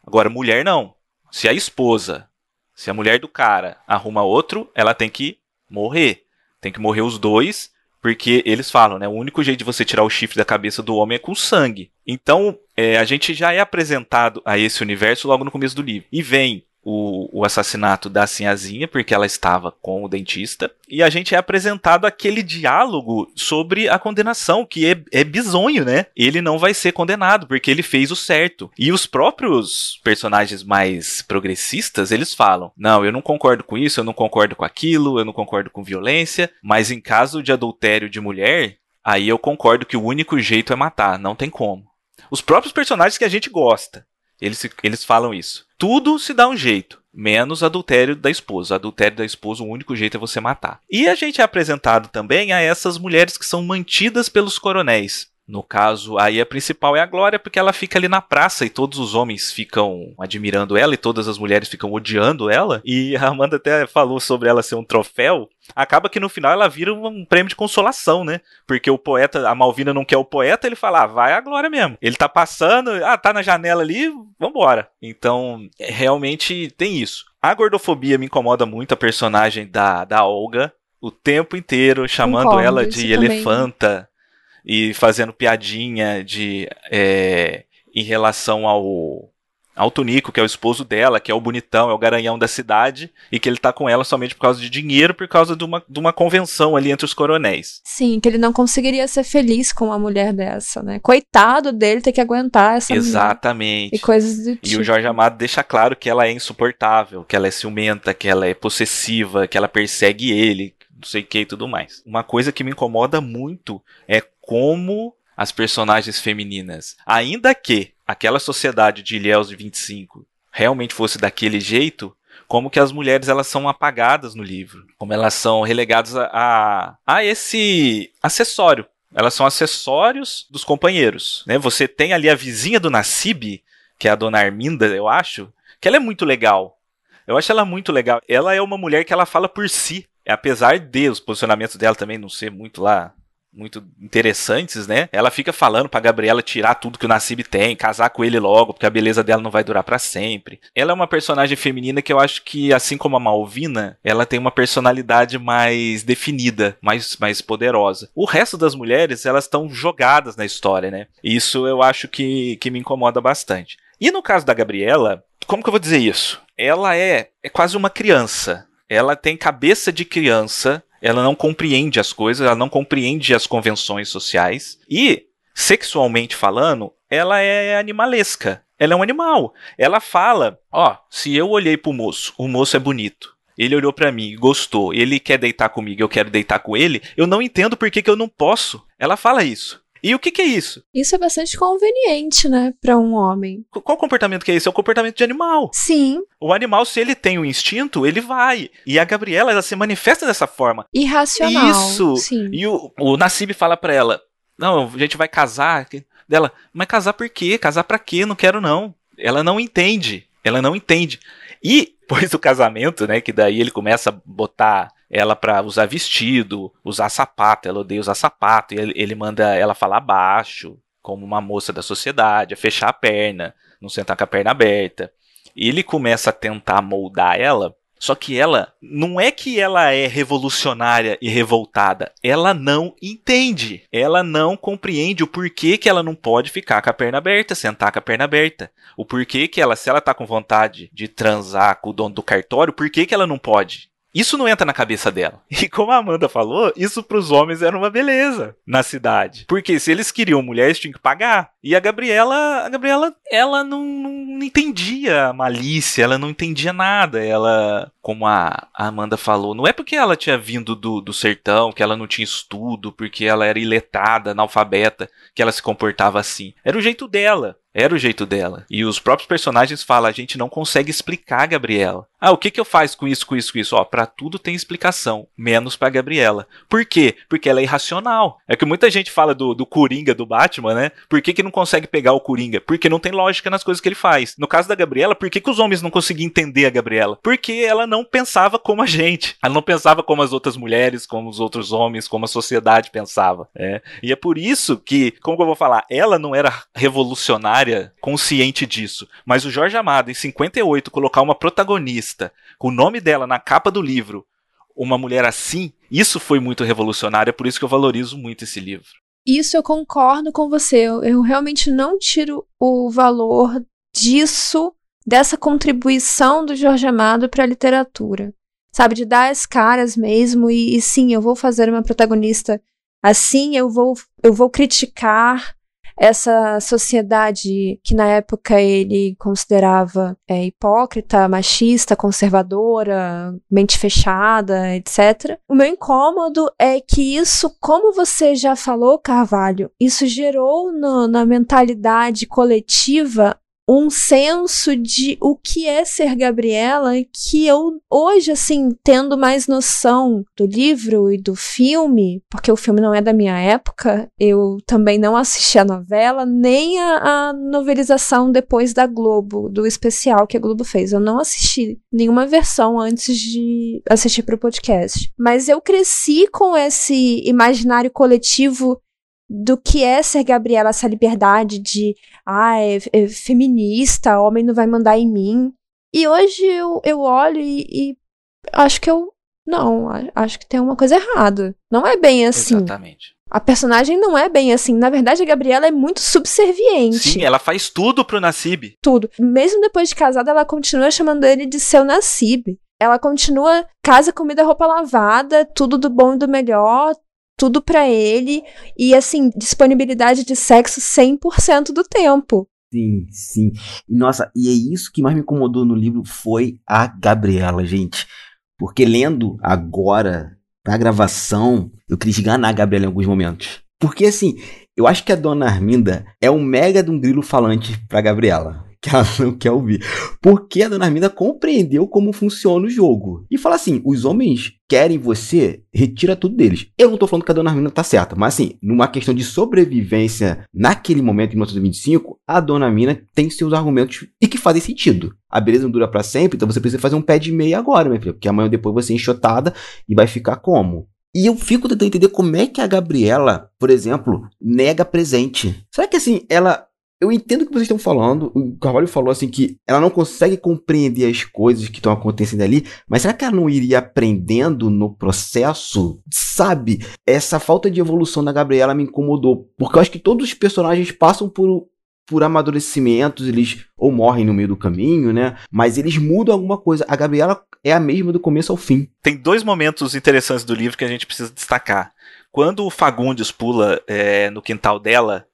Agora, mulher não. Se a esposa, se a mulher do cara arruma outro, ela tem que morrer. Tem que morrer os dois, porque eles falam, né? O único jeito de você tirar o chifre da cabeça do homem é com sangue. Então, é, a gente já é apresentado a esse universo logo no começo do livro. E vem o, o, assassinato da Sinhazinha, porque ela estava com o dentista, e a gente é apresentado aquele diálogo sobre a condenação, que é, é bizonho, né? Ele não vai ser condenado, porque ele fez o certo. E os próprios personagens mais progressistas, eles falam: não, eu não concordo com isso, eu não concordo com aquilo, eu não concordo com violência, mas em caso de adultério de mulher, aí eu concordo que o único jeito é matar, não tem como. Os próprios personagens que a gente gosta, eles, eles falam isso. Tudo se dá um jeito, menos adultério da esposa. Adultério da esposa, o único jeito é você matar. E a gente é apresentado também a essas mulheres que são mantidas pelos coronéis. No caso, aí a principal é a Glória, porque ela fica ali na praça e todos os homens ficam admirando ela e todas as mulheres ficam odiando ela. E a Amanda até falou sobre ela ser um troféu. Acaba que no final ela vira um prêmio de consolação, né? Porque o poeta, a Malvina não quer o poeta, ele fala, ah, vai a Glória mesmo. Ele tá passando, ah, tá na janela ali, vambora. Então, realmente tem isso. A gordofobia me incomoda muito, a personagem da, da Olga, o tempo inteiro chamando Concordo, ela de isso também. E fazendo piadinha de é, em relação ao ao Tunico, que é o esposo dela, que é o bonitão, é o garanhão da cidade, e que ele tá com ela somente por causa de dinheiro, por causa de uma, de uma convenção ali entre os coronéis. Sim, que ele não conseguiria ser feliz com uma mulher dessa, né? Coitado dele ter que aguentar essa Exatamente. Mulher e coisas do tipo. E o tipo. Jorge Amado deixa claro que ela é insuportável, que ela é ciumenta, que ela é possessiva, que ela persegue ele, não sei o que e tudo mais. Uma coisa que me incomoda muito é como as personagens femininas, ainda que aquela sociedade de Ilhéus de 25 realmente fosse daquele jeito, como que as mulheres elas são apagadas no livro, como elas são relegadas a, a, a esse acessório. Elas são acessórios dos companheiros. Né? Você tem ali a vizinha do Nassib, que é a dona Arminda, eu acho, que ela é muito legal. Eu acho ela muito legal. Ela é uma mulher que ela fala por si. Apesar de os posicionamentos dela também não ser muito lá muito interessantes, né? Ela fica falando pra Gabriela tirar tudo que o Nassib tem, casar com ele logo, porque a beleza dela não vai durar para sempre. Ela é uma personagem feminina que eu acho que, assim como a Malvina, ela tem uma personalidade mais definida, mais, mais poderosa. O resto das mulheres, elas estão jogadas na história, né? Isso eu acho que, que me incomoda bastante. E no caso da Gabriela, como que eu vou dizer isso? Ela é, é quase uma criança. Ela tem cabeça de criança, ela não compreende as coisas, ela não compreende as convenções sociais e, sexualmente falando, ela é animalesca. Ela é um animal. Ela fala: Ó, oh, se eu olhei pro moço, o moço é bonito. Ele olhou para mim, gostou, ele quer deitar comigo, eu quero deitar com ele, eu não entendo por que, que eu não posso. Ela fala isso. E o que, que, é isso? Isso é bastante conveniente, né, para um homem. Qual comportamento que é isso? É o comportamento de animal. Sim. O animal, se ele tem um instinto, ele vai. E a Gabriela, ela se manifesta dessa forma. Irracional. Isso. Sim. E o, o Nassib fala para ela: Não, a gente vai casar. Dela, mas casar por quê? Casar para quê? Não quero, não. Ela não entende. Ela não entende. E depois do casamento, né? Que daí ele começa a botar ela para usar vestido, usar sapato, ela odeia usar sapato, e ele, ele manda ela falar baixo, como uma moça da sociedade, a fechar a perna, não sentar com a perna aberta. E ele começa a tentar moldar ela, só que ela não é que ela é revolucionária e revoltada, ela não entende, ela não compreende o porquê que ela não pode ficar com a perna aberta, sentar com a perna aberta. O porquê que ela, se ela tá com vontade de transar com o dono do cartório, por que, que ela não pode? Isso não entra na cabeça dela. E como a Amanda falou, isso para os homens era uma beleza na cidade. Porque se eles queriam mulheres, tinham que pagar. E a Gabriela, a Gabriela, ela não, não entendia a malícia, ela não entendia nada. Ela, como a, Amanda falou, não é porque ela tinha vindo do, do sertão, que ela não tinha estudo, porque ela era iletada, analfabeta, que ela se comportava assim. Era o jeito dela. Era o jeito dela. E os próprios personagens falam: a gente não consegue explicar a Gabriela. Ah, o que que eu faço com isso, com isso, com isso? Ó, pra tudo tem explicação, menos pra Gabriela. Por quê? Porque ela é irracional. É que muita gente fala do, do Coringa do Batman, né? Por que, que não consegue pegar o Coringa? Porque não tem lógica nas coisas que ele faz. No caso da Gabriela, por que, que os homens não conseguiam entender a Gabriela? Porque ela não pensava como a gente. Ela não pensava como as outras mulheres, como os outros homens, como a sociedade pensava. É. E é por isso que, como eu vou falar, ela não era revolucionária consciente disso. Mas o Jorge Amado, em 58, colocar uma protagonista com o nome dela na capa do livro, uma mulher assim, isso foi muito revolucionário, é por isso que eu valorizo muito esse livro. Isso eu concordo com você. Eu, eu realmente não tiro o valor disso, dessa contribuição do Jorge Amado para a literatura. Sabe, de dar as caras mesmo e, e sim, eu vou fazer uma protagonista assim, eu vou, eu vou criticar essa sociedade que na época ele considerava é, hipócrita, machista, conservadora, mente fechada, etc. O meu incômodo é que isso, como você já falou, Carvalho, isso gerou no, na mentalidade coletiva um senso de o que é ser Gabriela que eu hoje assim tendo mais noção do livro e do filme porque o filme não é da minha época eu também não assisti a novela nem a, a novelização depois da Globo do especial que a Globo fez. Eu não assisti nenhuma versão antes de assistir para o podcast. Mas eu cresci com esse imaginário coletivo do que é ser Gabriela, essa liberdade de, ah, é, é feminista, homem não vai mandar em mim. E hoje eu, eu olho e, e acho que eu. Não, acho que tem uma coisa errada. Não é bem assim. Exatamente. A personagem não é bem assim. Na verdade, a Gabriela é muito subserviente. Sim, ela faz tudo pro Nassib. Tudo. Mesmo depois de casada, ela continua chamando ele de seu Nassib. Ela continua casa, comida, roupa lavada, tudo do bom e do melhor, tudo pra ele. E assim, disponibilidade de sexo 100% do tempo. Sim, sim. E, nossa, e é isso que mais me incomodou no livro foi a Gabriela, gente. Porque lendo agora, pra gravação, eu queria esganar a Gabriela em alguns momentos. Porque assim, eu acho que a dona Arminda é um mega de um grilo falante pra Gabriela. Que ela não quer ouvir. Porque a dona Arminda compreendeu como funciona o jogo. E fala assim: os homens querem você, retira tudo deles. Eu não tô falando que a dona Arminda tá certa, mas assim, numa questão de sobrevivência naquele momento, em 1925, a dona Mina tem seus argumentos e que fazem sentido. A beleza não dura para sempre, então você precisa fazer um pé de meia agora, minha filha, porque amanhã ou depois você é enxotada e vai ficar como? E eu fico tentando entender como é que a Gabriela, por exemplo, nega presente. Será que assim, ela eu entendo o que vocês estão falando. O Carvalho falou assim que ela não consegue compreender as coisas que estão acontecendo ali, mas será que ela não iria aprendendo no processo? Sabe? Essa falta de evolução da Gabriela me incomodou, porque eu acho que todos os personagens passam por por amadurecimentos, eles ou morrem no meio do caminho, né? Mas eles mudam alguma coisa. A Gabriela é a mesma do começo ao fim. Tem dois momentos interessantes do livro que a gente precisa destacar. Quando o Fagundes pula é, no quintal dela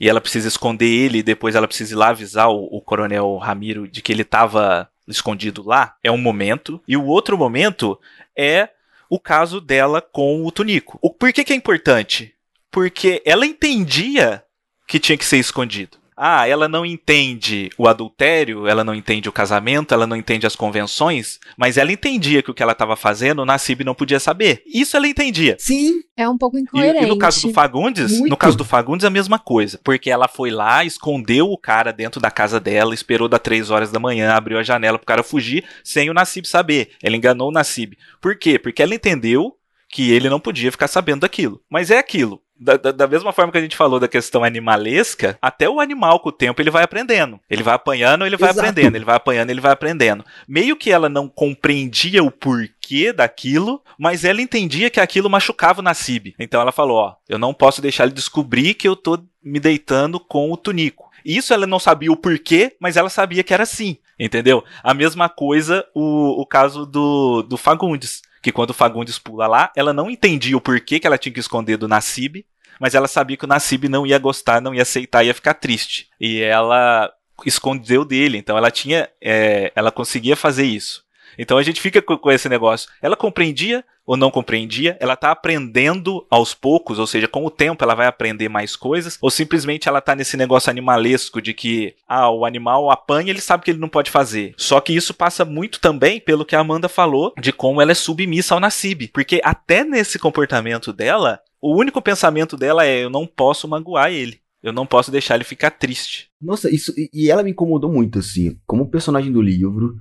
e ela precisa esconder ele, e depois ela precisa ir lá avisar o, o coronel Ramiro de que ele estava escondido lá, é um momento. E o outro momento é o caso dela com o Tunico. O, por que, que é importante? Porque ela entendia que tinha que ser escondido ah, ela não entende o adultério, ela não entende o casamento, ela não entende as convenções, mas ela entendia que o que ela estava fazendo, o Nassib não podia saber. Isso ela entendia. Sim. É um pouco incoerente. E, e no caso do Fagundes, Muito. no caso do Fagundes a mesma coisa, porque ela foi lá, escondeu o cara dentro da casa dela, esperou das três horas da manhã, abriu a janela pro cara fugir, sem o Nassib saber. Ela enganou o Nassib. Por quê? Porque ela entendeu que ele não podia ficar sabendo daquilo. Mas é aquilo. Da, da, da, mesma forma que a gente falou da questão animalesca, até o animal com o tempo ele vai aprendendo. Ele vai apanhando, ele vai Exato. aprendendo, ele vai apanhando, ele vai aprendendo. Meio que ela não compreendia o porquê daquilo, mas ela entendia que aquilo machucava o Nassib. Então ela falou: Ó, eu não posso deixar ele descobrir que eu tô me deitando com o Tunico. Isso ela não sabia o porquê, mas ela sabia que era assim. Entendeu? A mesma coisa o, o caso do, do Fagundes que quando o Fagundes pula lá, ela não entendia o porquê que ela tinha que esconder do Nassib, mas ela sabia que o Nassib não ia gostar, não ia aceitar, ia ficar triste. E ela escondeu dele, então ela tinha, é, ela conseguia fazer isso. Então a gente fica com, esse negócio. Ela compreendia ou não compreendia, ela está aprendendo aos poucos, ou seja, com o tempo ela vai aprender mais coisas, ou simplesmente ela está nesse negócio animalesco de que ah, o animal apanha, ele sabe que ele não pode fazer. Só que isso passa muito também pelo que a Amanda falou de como ela é submissa ao Nassib, porque até nesse comportamento dela, o único pensamento dela é eu não posso magoar ele. Eu não posso deixar ele ficar triste. Nossa, isso e ela me incomodou muito assim, como personagem do livro.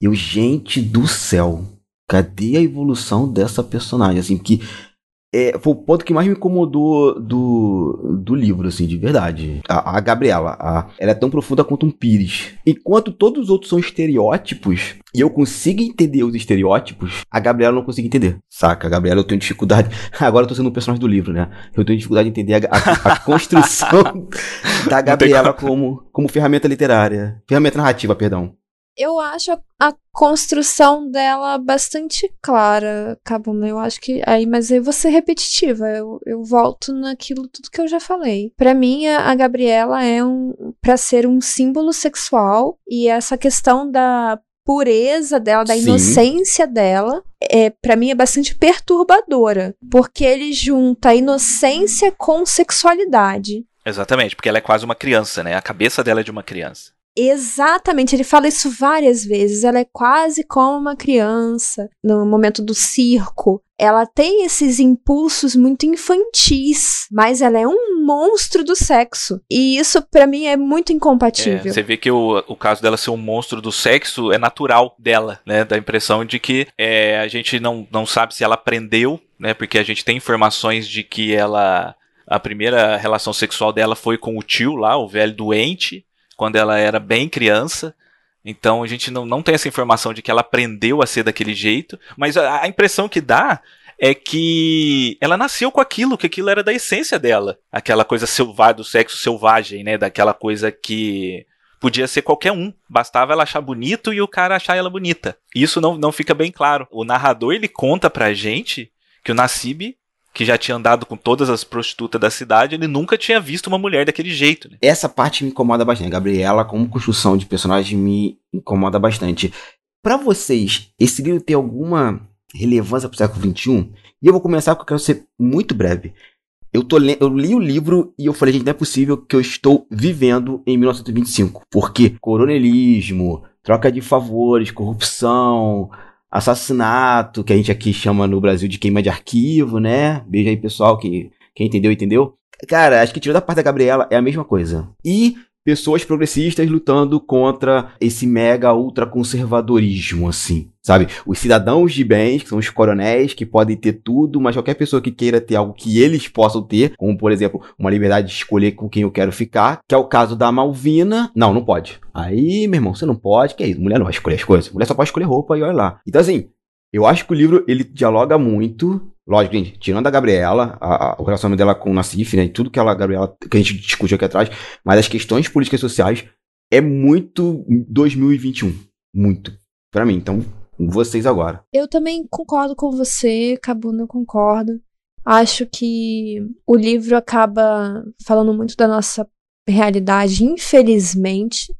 Eu, gente do céu, cadê a evolução dessa personagem? Assim, que é, foi o ponto que mais me incomodou do, do livro, assim, de verdade. A, a Gabriela, a, ela é tão profunda quanto um Pires. Enquanto todos os outros são estereótipos, e eu consigo entender os estereótipos, a Gabriela não consigo entender. Saca? A Gabriela eu tenho dificuldade. Agora eu tô sendo um personagem do livro, né? Eu tenho dificuldade de entender a, a, a construção da Gabriela como, como ferramenta literária. Ferramenta narrativa, perdão eu acho a, a, construção dela bastante clara, Cabuna. Eu acho que. Aí, mas aí vou ser repetitiva. Eu, eu volto naquilo tudo que eu já falei. Para mim, a, a Gabriela é um. para ser um símbolo sexual. E essa questão da pureza dela, da Sim. inocência dela, é para mim é bastante perturbadora, porque ele junta a inocência com sexualidade. Exatamente, porque ela é quase uma criança, né? A cabeça dela é de uma criança. Exatamente, ele fala isso várias vezes. Ela é quase como uma criança no momento do circo. Ela tem esses impulsos muito infantis, mas ela é um monstro do sexo. E isso, para mim, é muito incompatível. É, você vê que o, o caso dela ser um monstro do sexo é natural dela, né? Da impressão de que é, a gente não, não sabe se ela aprendeu, né? Porque a gente tem informações de que ela. A primeira relação sexual dela foi com o tio lá, o velho doente quando ela era bem criança. Então a gente não, não tem essa informação de que ela aprendeu a ser daquele jeito, mas a, a impressão que dá é que ela nasceu com aquilo, que aquilo era da essência dela. Aquela coisa selvagem, do sexo selvagem, né? Daquela coisa que podia ser qualquer um. Bastava ela achar bonito e o cara achar ela bonita. Isso não, não fica bem claro. O narrador, ele conta pra gente que o Nassib que já tinha andado com todas as prostitutas da cidade, ele nunca tinha visto uma mulher daquele jeito. Né? Essa parte me incomoda bastante. Gabriela, como construção de personagem, me incomoda bastante. Para vocês, esse livro tem alguma relevância para o século XXI? E eu vou começar porque eu quero ser muito breve. Eu, tô eu li o livro e eu falei, gente, não é possível que eu estou vivendo em 1925. Porque coronelismo, troca de favores, corrupção, assassinato, que a gente aqui chama no Brasil de queima de arquivo, né? Beijo aí, pessoal, que quem entendeu, entendeu. Cara, acho que tirando a parte da Gabriela é a mesma coisa. E pessoas progressistas lutando contra esse mega ultra conservadorismo, assim, sabe? Os cidadãos de bens, que são os coronéis, que podem ter tudo, mas qualquer pessoa que queira ter algo que eles possam ter, como por exemplo, uma liberdade de escolher com quem eu quero ficar, que é o caso da Malvina. Não, não pode. Aí, meu irmão, você não pode, que é isso? Mulher não vai escolher as coisas. Mulher só pode escolher roupa e olha lá. Então, assim, eu acho que o livro ele dialoga muito Lógico, gente, tirando a Gabriela, a, a, o relacionamento dela com o Nassif, né, tudo que ela, Gabriela, que a gente discutiu aqui atrás, mas as questões políticas sociais é muito 2021. Muito. para mim. Então, vocês agora. Eu também concordo com você, Cabuna, concordo. Acho que o livro acaba falando muito da nossa realidade, infelizmente.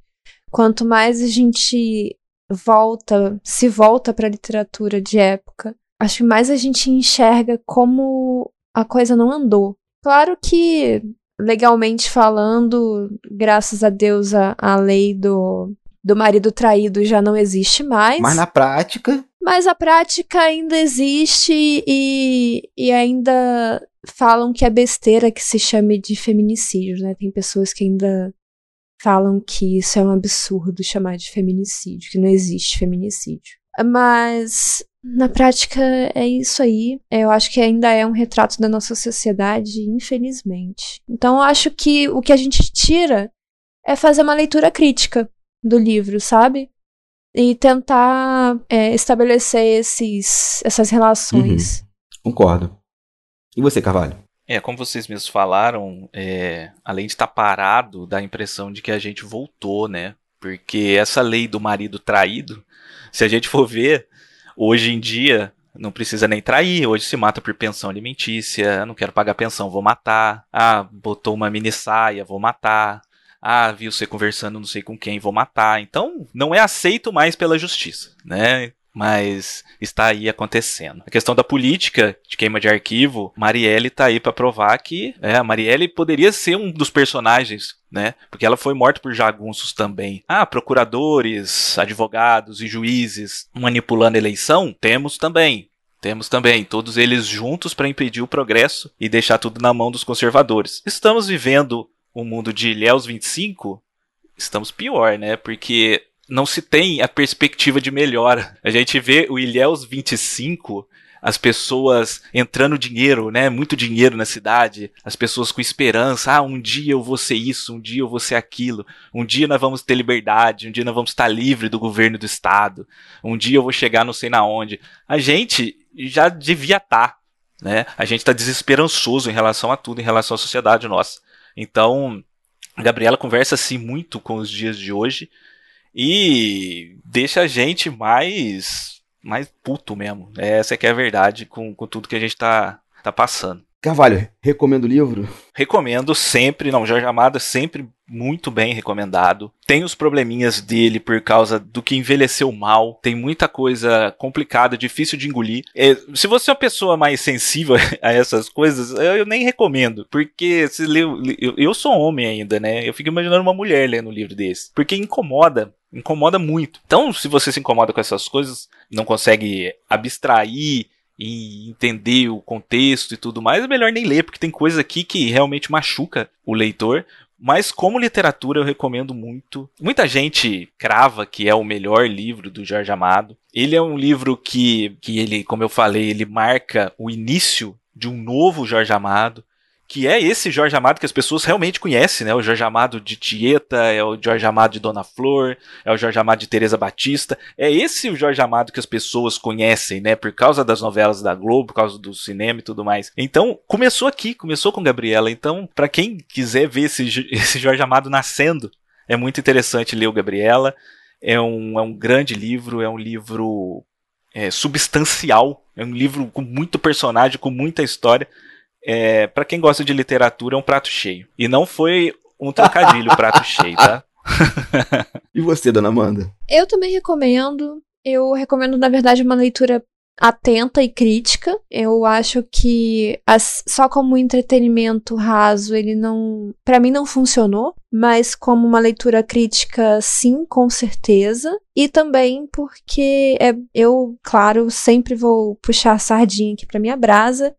Quanto mais a gente volta, se volta para a literatura de época, acho que mais a gente enxerga como a coisa não andou. Claro que, legalmente falando, graças a Deus, a, a lei do, do marido traído já não existe mais. Mas na prática. Mas a prática ainda existe e, e ainda falam que é besteira que se chame de feminicídio, né? Tem pessoas que ainda falam que isso é um absurdo chamar de feminicídio, que não existe feminicídio. Mas na prática, é isso aí. Eu acho que ainda é um retrato da nossa sociedade, infelizmente. Então, eu acho que o que a gente tira é fazer uma leitura crítica do livro, sabe? E tentar é, estabelecer esses, essas relações. Uhum. Concordo. E você, Carvalho? É, como vocês mesmos falaram, é, além de estar parado, dá a impressão de que a gente voltou, né? Porque essa lei do marido traído, se a gente for ver, Hoje em dia, não precisa nem trair, hoje se mata por pensão alimentícia, não quero pagar pensão, vou matar. Ah, botou uma mini saia, vou matar. Ah, viu você conversando não sei com quem, vou matar. Então, não é aceito mais pela justiça, né? Mas está aí acontecendo. A questão da política de queima de arquivo, Marielle está aí para provar que é, a Marielle poderia ser um dos personagens, né? Porque ela foi morta por jagunços também. Ah, procuradores, advogados e juízes manipulando a eleição, temos também. Temos também todos eles juntos para impedir o progresso e deixar tudo na mão dos conservadores. Estamos vivendo um mundo de Ilhéus 25? Estamos pior, né? Porque não se tem a perspectiva de melhora. A gente vê o Ilhéus 25, as pessoas entrando dinheiro, né? Muito dinheiro na cidade, as pessoas com esperança, ah, um dia eu vou ser isso, um dia eu vou ser aquilo, um dia nós vamos ter liberdade, um dia nós vamos estar livre do governo do estado, um dia eu vou chegar não sei na onde. A gente já devia estar, tá, né? A gente está desesperançoso em relação a tudo, em relação à sociedade nossa. Então, a Gabriela conversa assim muito com os dias de hoje e deixa a gente mais mais puto mesmo. Essa é que é a verdade com, com tudo que a gente tá, tá passando. Carvalho, recomendo o livro? Recomendo sempre, não, Jorge Amado é sempre muito bem recomendado. Tem os probleminhas dele por causa do que envelheceu mal, tem muita coisa complicada, difícil de engolir. É, se você é uma pessoa mais sensível a essas coisas, eu, eu nem recomendo, porque se leu, eu, eu sou homem ainda, né? Eu fico imaginando uma mulher lendo um livro desse, porque incomoda incomoda muito. Então, se você se incomoda com essas coisas, não consegue abstrair e entender o contexto e tudo mais, é melhor nem ler, porque tem coisa aqui que realmente machuca o leitor. Mas como literatura eu recomendo muito. Muita gente crava que é o melhor livro do Jorge Amado. Ele é um livro que, que ele, como eu falei, ele marca o início de um novo Jorge Amado que é esse Jorge Amado que as pessoas realmente conhecem, né? O Jorge Amado de Tieta, é o Jorge Amado de Dona Flor, é o Jorge Amado de Teresa Batista. É esse o Jorge Amado que as pessoas conhecem, né? Por causa das novelas da Globo, por causa do cinema e tudo mais. Então, começou aqui, começou com Gabriela. Então, para quem quiser ver esse, esse Jorge Amado nascendo, é muito interessante ler o Gabriela. É um, é um grande livro, é um livro é, substancial, é um livro com muito personagem, com muita história é, para quem gosta de literatura, é um prato cheio. E não foi um trocadilho prato cheio, tá? e você, dona Amanda? Eu também recomendo. Eu recomendo, na verdade, uma leitura atenta e crítica. Eu acho que as, só como entretenimento raso ele não, para mim não funcionou, mas como uma leitura crítica, sim, com certeza. E também porque é, eu, claro, sempre vou puxar a sardinha aqui para minha brasa.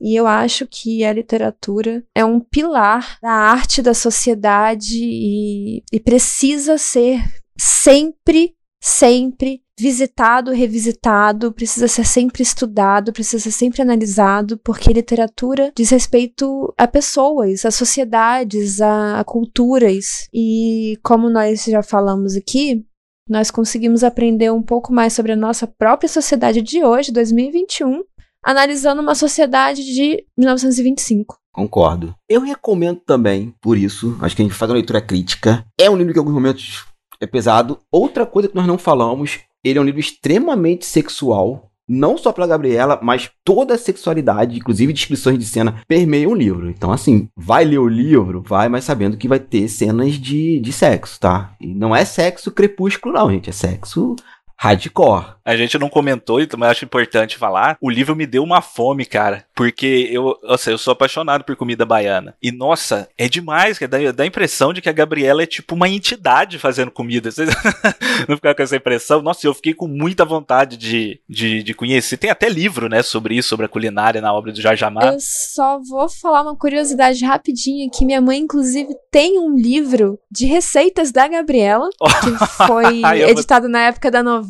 E eu acho que a literatura é um pilar da arte da sociedade e, e precisa ser sempre, sempre visitado, revisitado, precisa ser sempre estudado, precisa ser sempre analisado, porque literatura diz respeito a pessoas, a sociedades, a, a culturas. E como nós já falamos aqui, nós conseguimos aprender um pouco mais sobre a nossa própria sociedade de hoje, 2021, analisando uma sociedade de 1925. Concordo. Eu recomendo também, por isso, acho que a gente faz uma leitura crítica. É um livro que em alguns momentos é pesado. Outra coisa que nós não falamos, ele é um livro extremamente sexual. Não só pela Gabriela, mas toda a sexualidade, inclusive descrições de cena, permeiam o livro. Então, assim, vai ler o livro, vai, mas sabendo que vai ter cenas de, de sexo, tá? E não é sexo crepúsculo, não, gente. É sexo hardcore. A gente não comentou, mas acho importante falar. O livro me deu uma fome, cara. Porque eu, nossa, eu sou apaixonado por comida baiana. E, nossa, é demais. Dá, dá a impressão de que a Gabriela é tipo uma entidade fazendo comida. Vocês não ficaram com essa impressão? Nossa, eu fiquei com muita vontade de, de, de, conhecer. Tem até livro, né, sobre isso, sobre a culinária na obra do Jorge Amado. Eu só vou falar uma curiosidade rapidinha que minha mãe, inclusive, tem um livro de receitas da Gabriela, que foi editado na época da novela.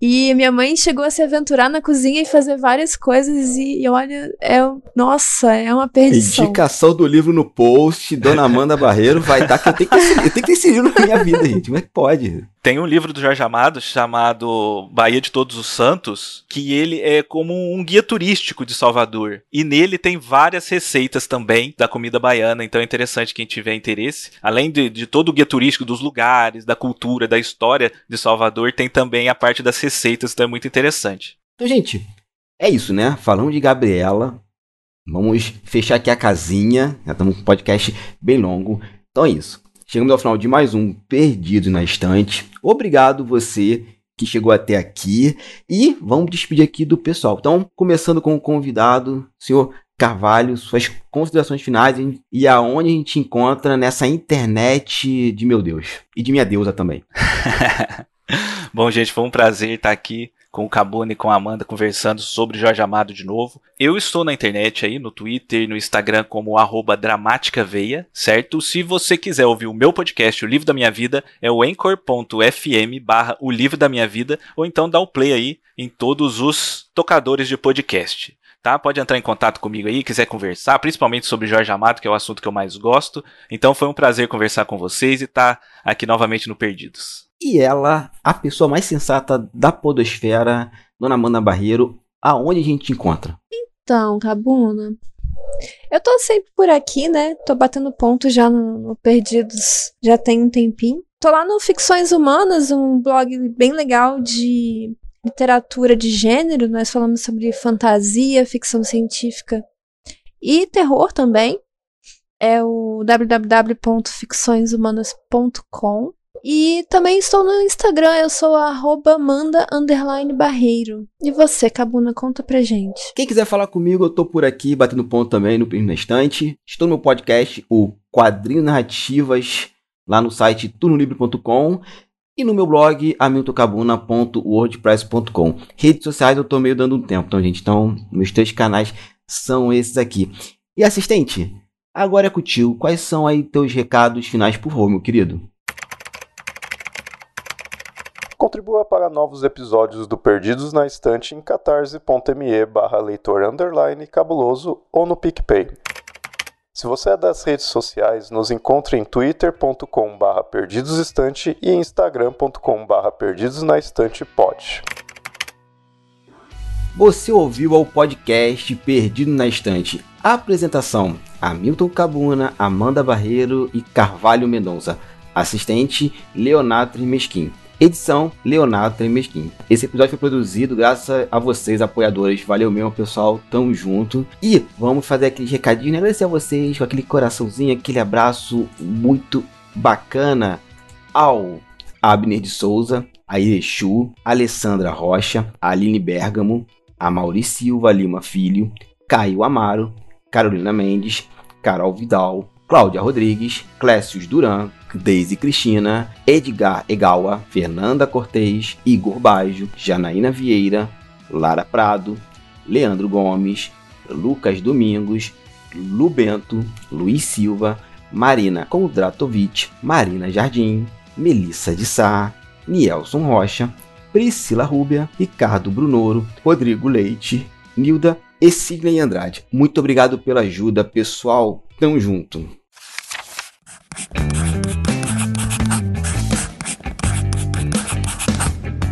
E minha mãe chegou a se aventurar na cozinha e fazer várias coisas. E, e olha, é, nossa, é uma perdição. Indicação do livro no post, Dona Amanda Barreiro vai estar que eu tenho que, eu tenho que ter esse livro na minha vida, gente. Como é que pode? Tem um livro do Jorge Amado chamado Bahia de Todos os Santos, que ele é como um guia turístico de Salvador. E nele tem várias receitas também da comida baiana, então é interessante quem tiver interesse. Além de, de todo o guia turístico dos lugares, da cultura, da história de Salvador, tem também a parte das receitas, então é muito interessante. Então, gente, é isso, né? Falamos de Gabriela. Vamos fechar aqui a casinha. Já estamos com um podcast bem longo. Então é isso. Chegamos ao final de mais um Perdido na Estante. Obrigado você que chegou até aqui e vamos despedir aqui do pessoal. Então, começando com o convidado, senhor Carvalho, suas considerações finais e aonde a gente encontra nessa internet de meu Deus e de minha deusa também. Bom, gente, foi um prazer estar aqui com o Cabune e com a Amanda conversando sobre Jorge Amado de novo. Eu estou na internet aí, no Twitter no Instagram como arroba dramaticaveia, certo? Se você quiser ouvir o meu podcast, O Livro da Minha Vida, é o anchor.fm barra O Livro da Minha Vida, ou então dá o play aí em todos os tocadores de podcast. Tá? Pode entrar em contato comigo aí, quiser conversar, principalmente sobre Jorge Amado, que é o assunto que eu mais gosto. Então foi um prazer conversar com vocês e estar tá aqui novamente no Perdidos. E ela, a pessoa mais sensata da podosfera, Dona Amanda Barreiro, aonde a gente encontra? Então, Cabuna, eu tô sempre por aqui, né? Tô batendo ponto já no, no, Perdidos já tem um tempinho. Tô lá no Ficções Humanas, um blog bem legal de literatura de gênero. Nós falamos sobre fantasia, ficção científica e terror também. É o www.ficçõeshumanas.com. E também estou no Instagram, eu sou arroba Amanda Barreiro. E você, Cabuna, conta pra gente. Quem quiser falar comigo, eu tô por aqui, batendo ponto também no na estante. Estou no meu podcast, o Quadrinho Narrativas, lá no site turnolivre.com e no meu blog, amiltocabuna.wordpress.com. Redes sociais eu tô meio dando um tempo, então, gente. Então, meus três canais são esses aqui. E assistente, agora é contigo. Quais são aí teus recados finais por favor, meu querido? Contribua para novos episódios do Perdidos na Estante em catarse.me barra leitor underline cabuloso ou no PicPay. Se você é das redes sociais, nos encontre em twitter.com.br perdidosestante e instagram.com.br perdidosnaestantepod. Você ouviu ao podcast Perdido na Estante. Apresentação: Hamilton Cabuna, Amanda Barreiro e Carvalho Mendonça. Assistente: Leonardo Mesquim. Edição Leonardo Tremesquim. Esse episódio foi produzido graças a vocês, apoiadores. Valeu mesmo, pessoal. Tamo junto. E vamos fazer aquele recadinho, né? Agradecer a vocês com aquele coraçãozinho, aquele abraço muito bacana ao Abner de Souza, a Irechu, Alessandra Rocha, Aline Bergamo, a Mauri Silva Lima Filho, Caio Amaro, Carolina Mendes, Carol Vidal, Cláudia Rodrigues, Clécius Duran, Deise Cristina, Edgar Egawa, Fernanda Cortez, Igor Bajo, Janaína Vieira, Lara Prado, Leandro Gomes, Lucas Domingos, Lubento, Luiz Silva, Marina Kondratovic, Marina Jardim, Melissa de Sá, Nielson Rocha, Priscila Rúbia, Ricardo Brunoro, Rodrigo Leite, Nilda e Sidney Andrade. Muito obrigado pela ajuda, pessoal. Tamo junto.